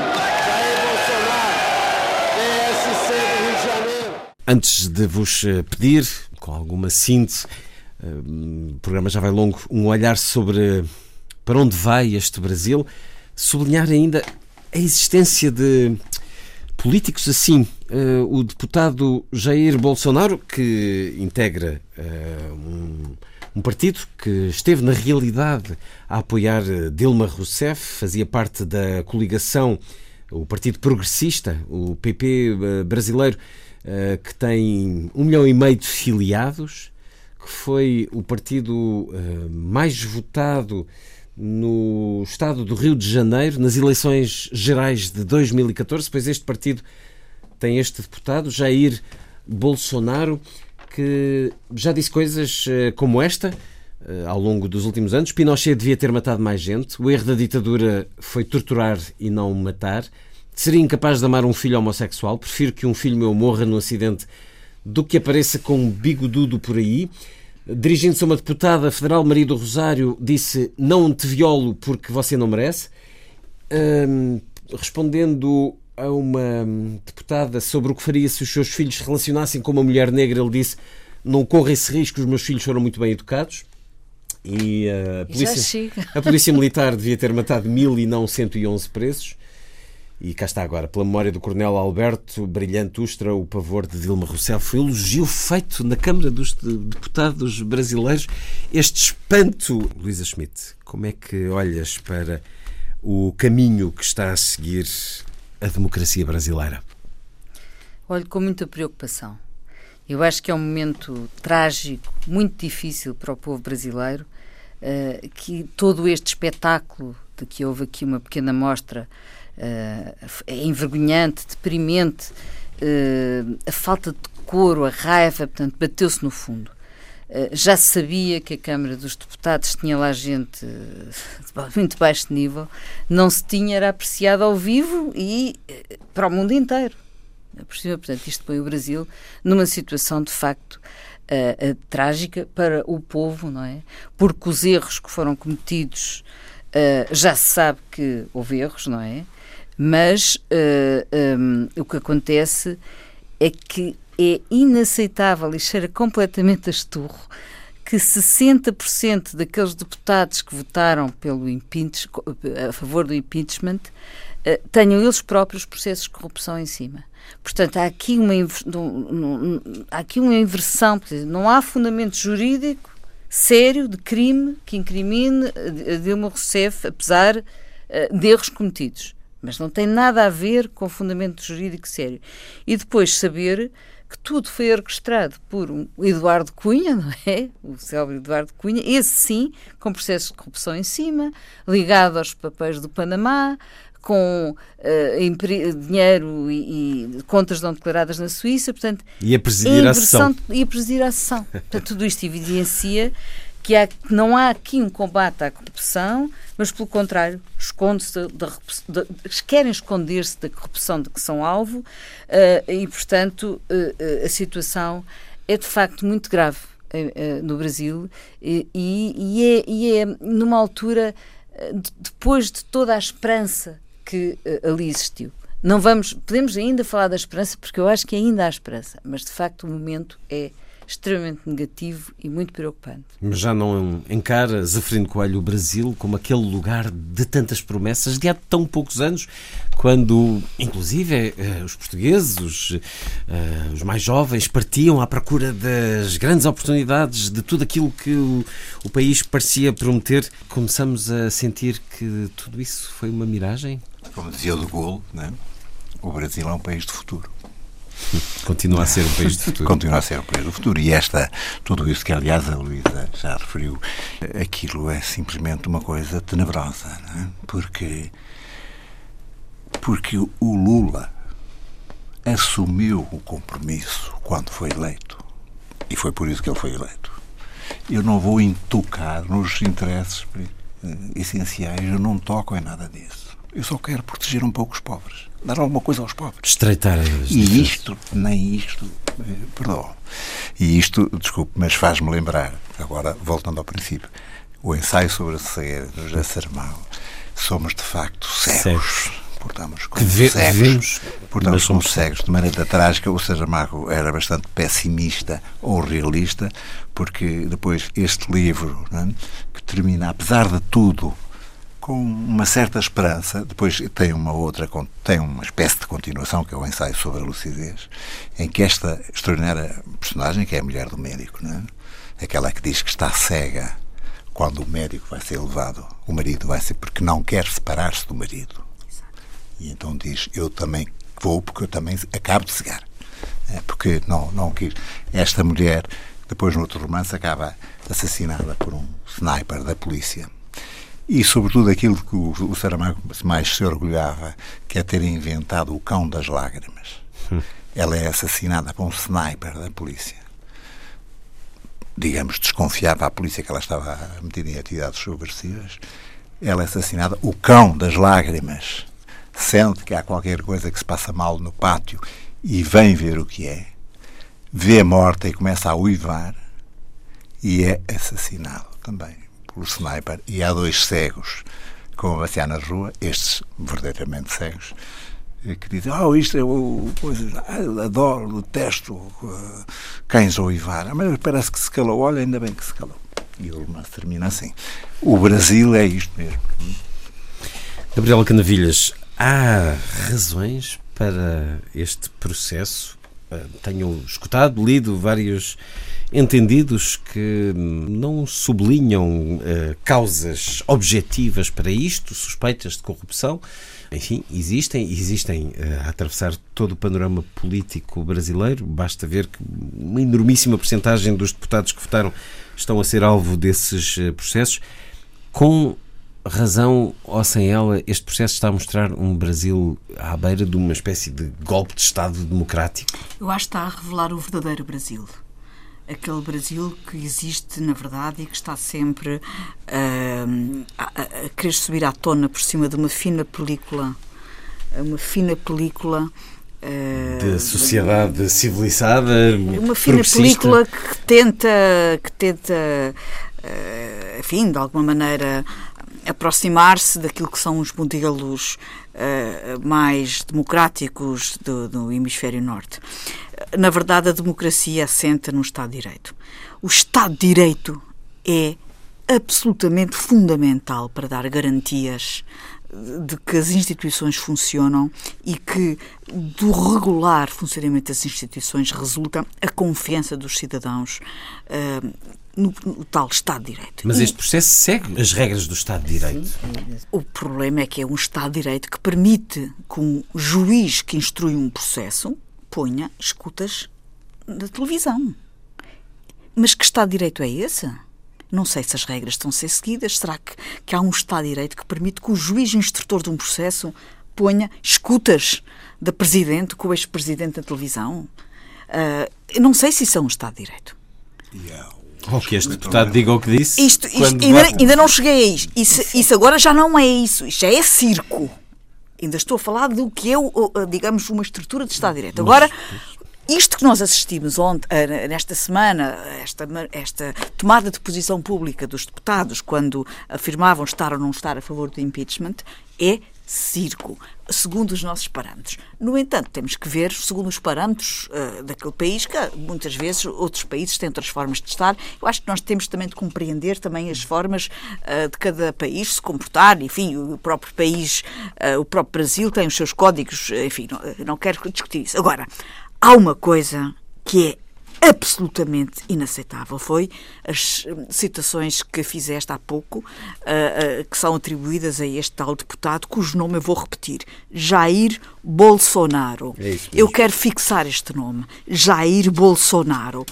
Antes de vos eh, pedir, com alguma síntese, eh, o programa já vai longo, um olhar sobre para onde vai este Brasil, sublinhar ainda a existência de políticos assim. Uh, o deputado Jair Bolsonaro, que integra uh, um, um, partido que esteve, na realidade, a apoiar eh, Dilma Rousseff, fazia parte da coligação, o Partido Progressista, o PP uh, brasileiro, que tem um milhão e meio de filiados, que foi o partido mais votado no estado do Rio de Janeiro, nas eleições gerais de 2014, pois este partido tem este deputado, Jair Bolsonaro, que já disse coisas eh, como esta eh, ao longo dos últimos anos. Pinochet devia ter matado mais gente. O erro da ditadura foi torturar e não matar. Seria incapaz de amar um filho homossexual. Prefiro que um filho meu morra num acidente do que apareça com um bigodudo por aí. Dirigindo-se a uma deputada federal, Maria do Rosário, disse: Não te violo porque você não merece. respondendo a uma deputada sobre o que faria se os seus filhos se relacionassem com uma mulher negra, ele disse: Não corra esse risco, os meus filhos foram muito bem educados. E a polícia, a polícia militar devia ter matado mil e não 111 presos. E cá está agora, pela memória do Coronel Alberto Brilhante Ustra, o pavor de Dilma Rousseff. Foi um elogio feito na Câmara dos Deputados Brasileiros. Este espanto, Luísa Schmidt, como é que olhas para o caminho que está a seguir a democracia brasileira? Olho com muita preocupação. Eu acho que é um momento trágico, muito difícil para o povo brasileiro, uh, que todo este espetáculo de que houve aqui uma pequena mostra uh, é envergonhante, deprimente, uh, a falta de decoro, a raiva, portanto, bateu-se no fundo. Uh, já sabia que a Câmara dos Deputados tinha lá gente de muito baixo nível, não se tinha era apreciado ao vivo e para o mundo inteiro. Cima, portanto, isto põe o Brasil numa situação de facto uh, uh, trágica para o povo, não é? Porque os erros que foram cometidos uh, já se sabe que houve erros, não é? Mas eh, um, o que acontece é que é inaceitável e cheira completamente a esturro que 60% daqueles deputados que votaram pelo a favor do impeachment uh, tenham eles próprios processos de corrupção em cima. Portanto, há aqui uma, há aqui uma inversão, não há fundamento jurídico sério de crime que incrimine a Dilma Rousseff, apesar uh, de erros cometidos mas não tem nada a ver com fundamento jurídico sério. E depois saber que tudo foi orquestrado por um Eduardo Cunha, não é? O célebre Eduardo Cunha, esse sim, com processos de corrupção em cima, ligado aos papéis do Panamá, com uh, dinheiro e, e, contas não declaradas na Suíça, portanto... E a presidir a sessão. E a presidir a sessão. Portanto, tudo isto evidencia que, há, que não há aqui um combate à corrupção, mas pelo contrário, esconde-se querem esconder-se da corrupção de que são alvo uh, e, portanto, uh, a situação é de facto muito grave no Brasil e, e, é, e é numa altura depois de toda a esperança que ali existiu. Não vamos, podemos ainda falar da esperança, porque eu acho que ainda há esperança, mas de facto o momento é extremamente negativo e muito preocupante. Mas já não encara Zeferino Coelho o Brasil como aquele lugar de tantas promessas de há tão poucos anos, quando, inclusive, eh, os portugueses, os, eh, os mais jovens, partiam à procura das grandes oportunidades, de tudo aquilo que o, o país parecia prometer. Começamos a sentir que tudo isso foi uma miragem? Como dizia o de Gaulle, né? o Brasil é um país de futuro. Continua a ser um país do futuro. Continua a ser um país do futuro. E esta, tudo isso que, aliás, a Luísa já referiu, aquilo é simplesmente uma coisa tenebrosa, é? porque, porque o Lula assumiu o compromisso quando foi eleito. E foi por isso que ele foi eleito. Eu não vou intocar nos interesses eh, essenciais, eu não toco em nada disso. Eu só quero proteger um pouco os pobres. Dar alguma coisa aos pobres. Estreitar as E isto, nem isto, eh, perdão. E isto, desculpe, mas faz-me lembrar, agora voltando ao princípio, o ensaio sobre a cegueira do José Saramago. Somos de facto cegos. Cegos. Portamos Que como ve- cegos. vemos, Portamos como somos cegos. De maneira trágica, o Saramago era bastante pessimista ou realista, porque depois este livro, é, que termina, apesar de tudo, com uma certa esperança, depois tem uma outra, tem uma espécie de continuação, que é o ensaio sobre a lucidez, em que esta extraordinária personagem, que é a mulher do médico, não é? aquela que diz que está cega quando o médico vai ser levado, o marido vai ser porque não quer separar-se do marido. E então diz: Eu também vou, porque eu também acabo de cegar. É, porque não, não quis. Esta mulher, depois no outro romance, acaba assassinada por um sniper da polícia. E, sobretudo, aquilo que o, o Saramago mais se orgulhava, que é ter inventado o cão das lágrimas. Ela é assassinada por um sniper da polícia. Digamos, desconfiava a polícia que ela estava metida em atividades subversivas. Ela é assassinada, o cão das lágrimas sente que há qualquer coisa que se passa mal no pátio e vem ver o que é, vê a morta e começa a uivar e é assassinado também pelo sniper. E há dois cegos com a baciar na rua, estes verdadeiramente cegos, eh, que dizem: Oh, isto é o. Coisa, ah, eu adoro, detesto uh, cães a uivar. Mas parece que se calou, olha, ainda bem que se calou. E o romance termina assim. O Brasil é isto mesmo. Gabriela Canavilhas, há razões para este processo? Eh, Tenho escutado, lido vários entendidos que não sublinham eh, causas objetivas para isto, suspeitas de corrupção. Enfim, existem, existem eh, a atravessar todo o panorama político brasileiro. Basta ver que uma enormíssima porcentagem dos deputados que votaram estão a ser alvo desses eh, processos. Com razão ou sem ela, este processo está a mostrar um Brasil à beira de uma espécie de golpe de Estado democrático. Eu acho que está a revelar o verdadeiro Brasil. Aquele Brasil que existe, na verdade, e que está sempre ah, a, a- querer subir à tona por cima de uma fina película. Uma fina película. ah, De sociedade civilizada, uma fina película que tenta, que tenta eh, enfim, de alguma maneira aproximar-se daquilo que são os modelos eh, mais democráticos do, do hemisfério norte. Na verdade, a democracia assenta no Estado de Direito. O Estado de Direito é absolutamente fundamental para dar garantias de que as instituições funcionam e que do regular funcionamento das instituições resulta a confiança dos cidadãos eh, no, no tal Estado de Direito. Mas este processo segue as regras do Estado de Direito. o problema é que é um Estado de Direito que permite que um juiz que instrui um processo ponha escutas da televisão. Mas que Estado de Direito é esse? Não sei se as regras estão a ser seguidas. Será que, que há um Estado de Direito que permite que o juiz instrutor de um processo ponha escutas da Presidente com o ex-Presidente da televisão? Eu não sei se isso é um Estado de Direito. Ou que este deputado diga o que disse. Isto, isto- ainda, ainda não cheguei a isto. Isso, isso agora já não é isso. Isto já é circo. Ainda estou a falar do que é, digamos, uma estrutura de Estado de Direito. Agora, isto que nós assistimos ontem, eh, nesta semana, esta, esta tomada de posição pública dos deputados, quando afirmavam estar ou não estar a favor do impeachment, é circo, segundo os nossos parâmetros. No entanto, temos que ver, segundo os parâmetros eh, daquele país, que muitas vezes outros países têm outras formas de estar. Eu acho que nós temos também de compreender também as formas eh, de cada país se comportar. Enfim, o próprio país, eh, o próprio Brasil tem os seus códigos, enfim, não, não quero discutir isso. Agora, há uma coisa que é absolutamente inaceitável. Foi as hum, citações que fizeste há pouco, ah, ah, que são atribuídas a este tal deputado, cujo nome eu vou repetir: Jair Bolsonaro. É eu quero fixar este nome: Jair Bolsonaro.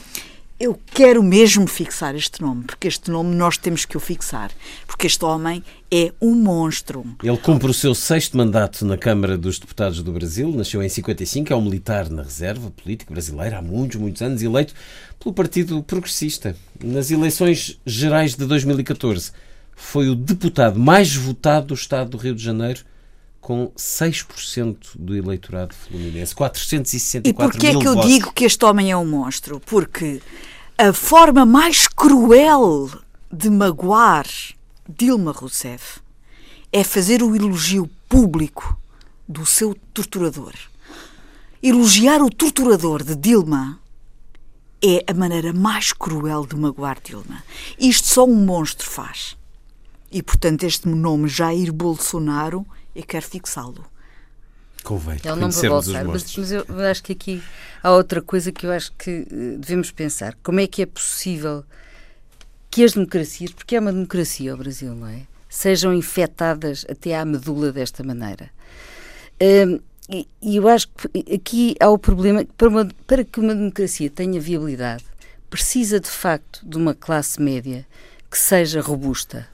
Eu quero mesmo fixar este nome, porque este nome nós temos que o fixar, porque este homem é um monstro. Ele cumpre o seu sexto mandato na Câmara dos Deputados do Brasil, nasceu em 55, é um militar na reserva político brasileiro há muitos, muitos anos, eleito pelo Partido Progressista. Nas eleições gerais de 2014, foi o deputado mais votado do Estado do Rio de Janeiro com 6% do eleitorado fluminense, 464 E porquê é mil que eu votos. digo que este homem é um monstro? Porque a forma mais cruel de magoar Dilma Rousseff é fazer o elogio público do seu torturador. Elogiar o torturador de Dilma é a maneira mais cruel de magoar Dilma. Isto só um monstro faz. E, portanto, este nome Jair Bolsonaro, eu quero fixá-lo. Convém Ele não voltar, mas, mas eu acho que aqui há outra coisa que eu acho que eh, devemos pensar. Como é que é possível que as democracias, porque é uma democracia o Brasil, não é? Sejam infectadas até à medula desta maneira. Hum, e, eu acho que aqui há o problema para, uma- para que uma democracia tenha viabilidade, precisa de facto de uma classe média que seja robusta.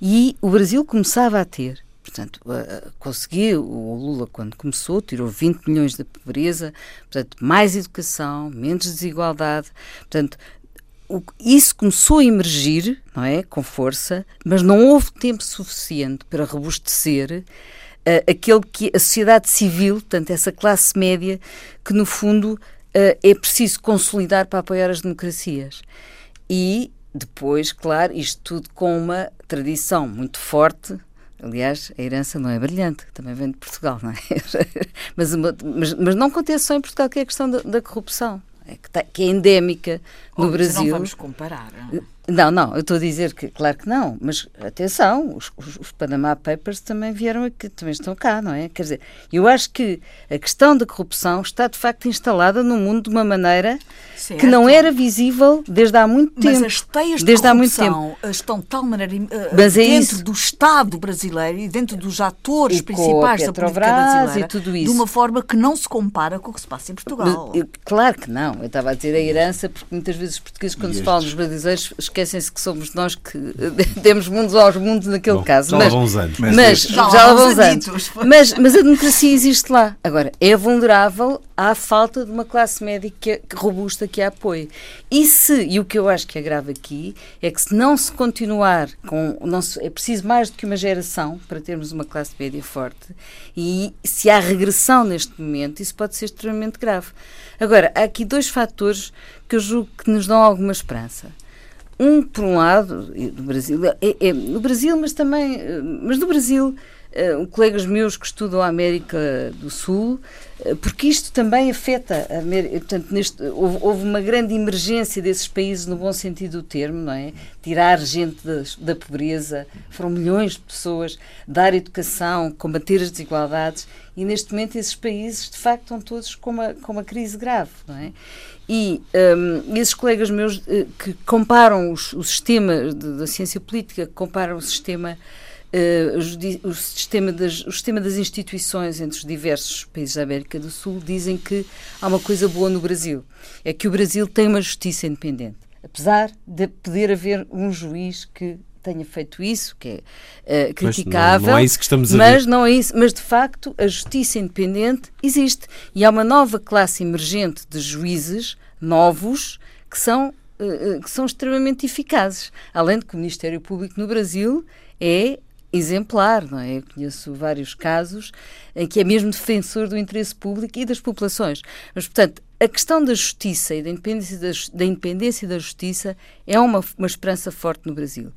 E o Brasil começava a ter, portanto, conseguiu, o Lula quando começou, tirou 20 milhões da pobreza, portanto, mais educação, menos desigualdade, portanto, isso começou a emergir, não é, com força, mas não houve tempo suficiente para robustecer eh, aquele que a sociedade civil, portanto, essa classe média, que no fundo eh, é preciso consolidar para apoiar as democracias. E depois, claro, isto tudo com uma tradição muito forte. Aliás, a herança não é brilhante, também vem de Portugal, não é? mas, mas, mas não acontece só em Portugal, que é a questão da, da corrupção, é que, tá- que é endémica no mas Brasil. Não vamos comparar. Não, não, eu estou a dizer que, claro que não, mas atenção, os, os, os Panama Papers também vieram aqui, também estão cá, não é? Quer dizer, eu acho que a questão da corrupção está de facto instalada no mundo de uma maneira que não Certo. era visível desde há muito Mas tempo. as teias de desde há muito tempo. corrupção estão de tal maneira eh, Mas é dentro do Estado brasileiro e dentro dos atores E principais da política brasileira e tudo de isso. uma forma que não se compara com o que se passa em Portugal. Mas, eu- claro que não, eu estava a dizer a herança, porque muitas vezes os portugueses, quando E se estes? falam dos brasileiros, esquecem-se que somos nós que eh, demos mundos aos mundos naquele Bom, caso. já mas, vão uns anos. Mas mas já, vão uns anos. Mas, mas a democracia existe lá. Agora, é vulnerável à falta de uma classe que robusta que a apoie. E se, e o que eu acho que é grave aqui, é que se não se continuar com. Não se, é preciso mais do que uma geração para termos uma classe média forte. E se há regressão neste momento, isso pode ser extremamente grave. Agora, há aqui dois fatores que eu julgo que nos dão alguma esperança. Um, por um lado, do Brasil, é, é no Brasil, mas também, eh, mas no Brasil, eh, colegas meus que estudam a América do Sul, eh, porque isto também afeta a América, portanto, neste, houve, houve uma grande emergência desses países no bom sentido do termo, não é? Tirar gente da, pobreza, foram milhões de pessoas, dar educação, combater as desigualdades, e neste momento esses países, de facto, estão todos com uma, com uma crise grave, não é? E hum, esses colegas meus eh, que comparam os- o sistema da ciência política, comparam o sistema, o judi- o, sistema das, o sistema das instituições entre os diversos países da América do Sul, dizem que há uma coisa boa no Brasil. É que o Brasil tem uma justiça independente. Apesar de poder haver um juiz que tenha feito isso, que é eh, Pois, criticável. não- não é isso que estamos a mas ver. não é isso, mas de facto a justiça independente existe e há uma nova classe emergente de juízes novos que são eh, eh, que são extremamente eficazes, além de que o Ministério Público no Brasil é exemplar, não é? Eu conheço vários casos em que é mesmo defensor do interesse público e das populações. Mas, portanto, a questão da justiça e da independência da, da independência da justiça é uma, uma esperança forte no Brasil.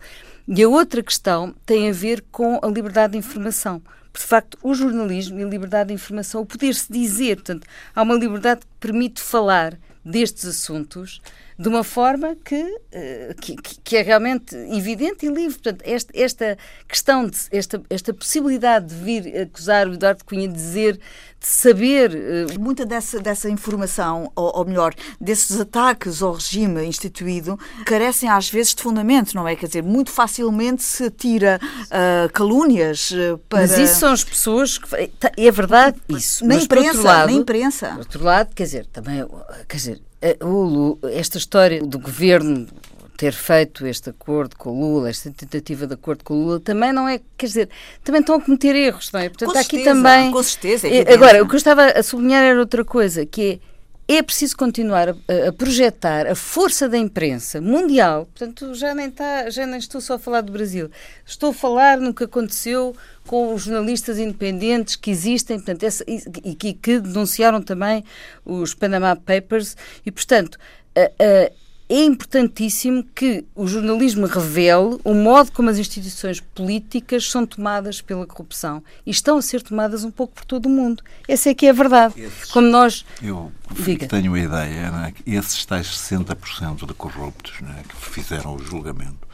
E a outra questão tem a ver com a liberdade de informação. De facto, o jornalismo e a liberdade de informação, o poder-se dizer, portanto, há uma liberdade que permite falar destes assuntos de uma forma que, eh, que, que- que é realmente evidente e livre. Portanto, esta, esta questão, de, esta, esta possibilidade de vir acusar o Eduardo Cunha de dizer, de saber eh, Muita dessa, dessa informação, ou, ou melhor, desses ataques ao regime instituído, carecem às vezes de fundamento, não é? Quer dizer, muito facilmente se tira ah, calúnias para. Mas isso são as pessoas que. É verdade isso. na mas, por outro imprensa, lado, na imprensa. Por outro lado, quer dizer, também, quer dizer, eh, o Lu- esta história do governo ter feito este acordo com o Lula, esta tentativa de acordo com o Lula, também não é, quer dizer, também estão a cometer erros, não é? Portanto, Com há aqui certeza, também. com certeza, é Eh. Agora, o que eu estava a sublinhar era outra coisa, que é é preciso continuar a, a, projetar a força da imprensa mundial. Portanto, já nem, tá, já nem estou só a falar do Brasil. Estou a falar no que aconteceu com os jornalistas independentes que existem portanto, essa, e, que, que denunciaram também os Panama Papers. E, portanto, é importantíssimo que o jornalismo revele o modo como as instituições políticas são tomadas pela corrupção e estão a ser tomadas um pouco por todo o mundo. Essa é que é a verdade. Esses, como nós. Eu Diga. tenho a ideia, né, esses tais 60% de corruptos né, que fizeram o julgamento,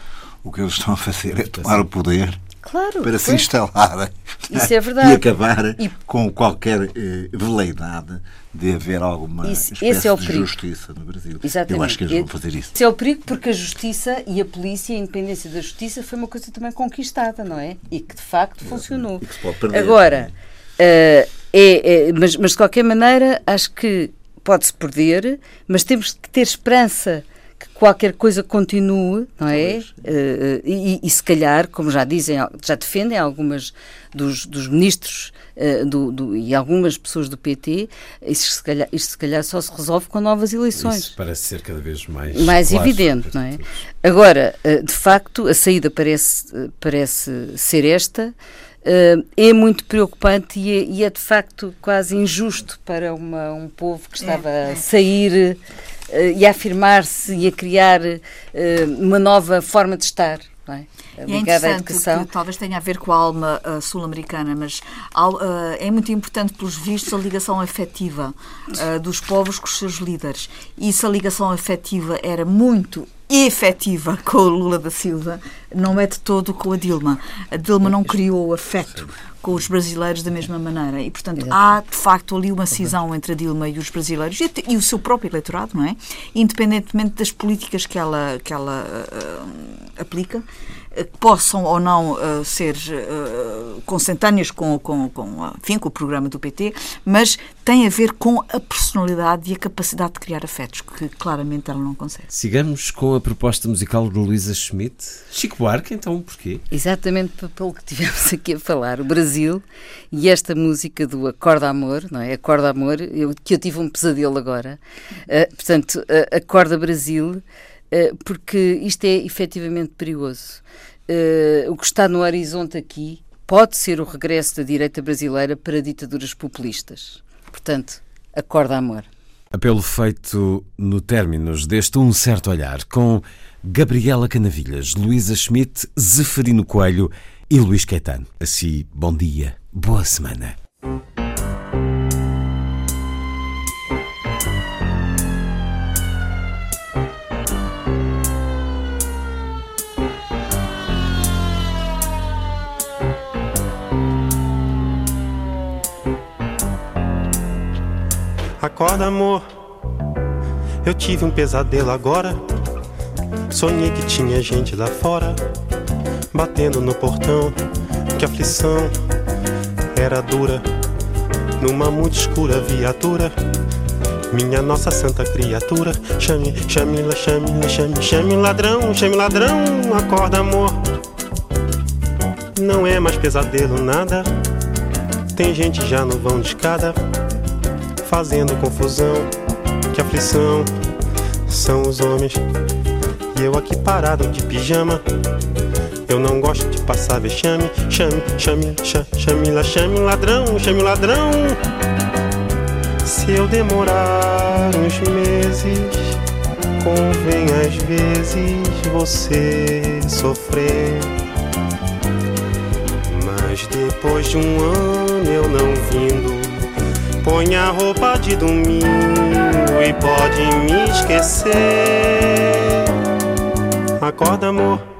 o que eles estão a fazer é tomar o poder Claro, para se instalar Isso é e acabar e... com qualquer eh, veleidade de haver alguma isso, espécie é de perigo. justiça no Brasil. Exatamente. Eu acho que eles vão fazer isso. Esse é o perigo porque a justiça e a polícia, a independência da justiça foi uma coisa também conquistada, não é? E que de facto funcionou. E que se pode perder. Agora, uh, é, é, mas, mas de qualquer maneira, acho que pode-se perder, mas temos que ter esperança que qualquer coisa continue, não é? Uh, e, e, se calhar, como já dizem, já defendem algumas dos, dos ministros uh, do, do, e algumas pessoas do PT, isto se, calhar, isto se calhar só se resolve com novas eleições. Isso parece ser cada vez mais mais claro, evidente, não é? Agora, uh, de facto, a saída parece parece ser esta. é muito preocupante e é, e é, de facto quase injusto para uma, um povo que estava é, é. a sair uh, e a afirmar-se e a criar uh, uma nova forma de estar. Não é? E é interessante que talvez tenha a ver com a alma uh, sul-americana, mas uh, é muito importante, pelos vistos, a ligação afetiva uh, dos povos com os seus líderes. E se a ligação afetiva era muito efetiva com o Lula da Silva, não é de todo com a Dilma. A Dilma não criou o afeto com os brasileiros da mesma maneira. E, portanto, Exato. há de facto ali uma cisão entre a Dilma e os brasileiros e, e, o seu próprio eleitorado, não é? Independentemente das políticas que ela, que ela uh, aplica possam ou não uh, ser uh, consentâneas com, com, com, enfim, com o programa do PT, mas tem a ver com a personalidade e a capacidade de criar afetos, que claramente ela não consegue. Sigamos com a proposta musical de Luísa Schmidt. Chico Buarque, então, porquê? Exatamente pelo que tivemos aqui a falar, o Brasil e esta música do Acorda Amor, não é? Acorda Amor, eu, que eu tive um pesadelo agora. Uh, portanto, uh, Acorda Brasil porque isto é efetivamente perigoso uh, o que está no horizonte aqui pode ser o regresso da direita brasileira para ditaduras populistas. Portanto, acorda amor. Apelo feito no términos deste Um Certo Olhar, com Gabriela Canavilhas, Luísa Schmidt, Zeferino Coelho e Luís Caetano. Assim, bom dia, boa semana. Acorda, amor. Eu tive um pesadelo agora. Sonhei que tinha gente lá fora, batendo no portão. Que aflição era dura. Numa muito escura viatura. Minha nossa santa criatura. Chame, chame, chame, chame, chame ladrão, chame ladrão. Acorda, amor. Não é mais pesadelo nada. Tem gente já no vão de escada fazendo confusão. Que aflição são os homens. E eu aqui parado de pijama. Eu não gosto de passar vexame. Chame, chame, chame, chame, chame ladrão, chame ladrão. Se eu demorar uns meses, convém às vezes você sofrer. Mas depois de um ano eu não vindo Põe a roupa de domingo e pode me esquecer. Acorda, amor.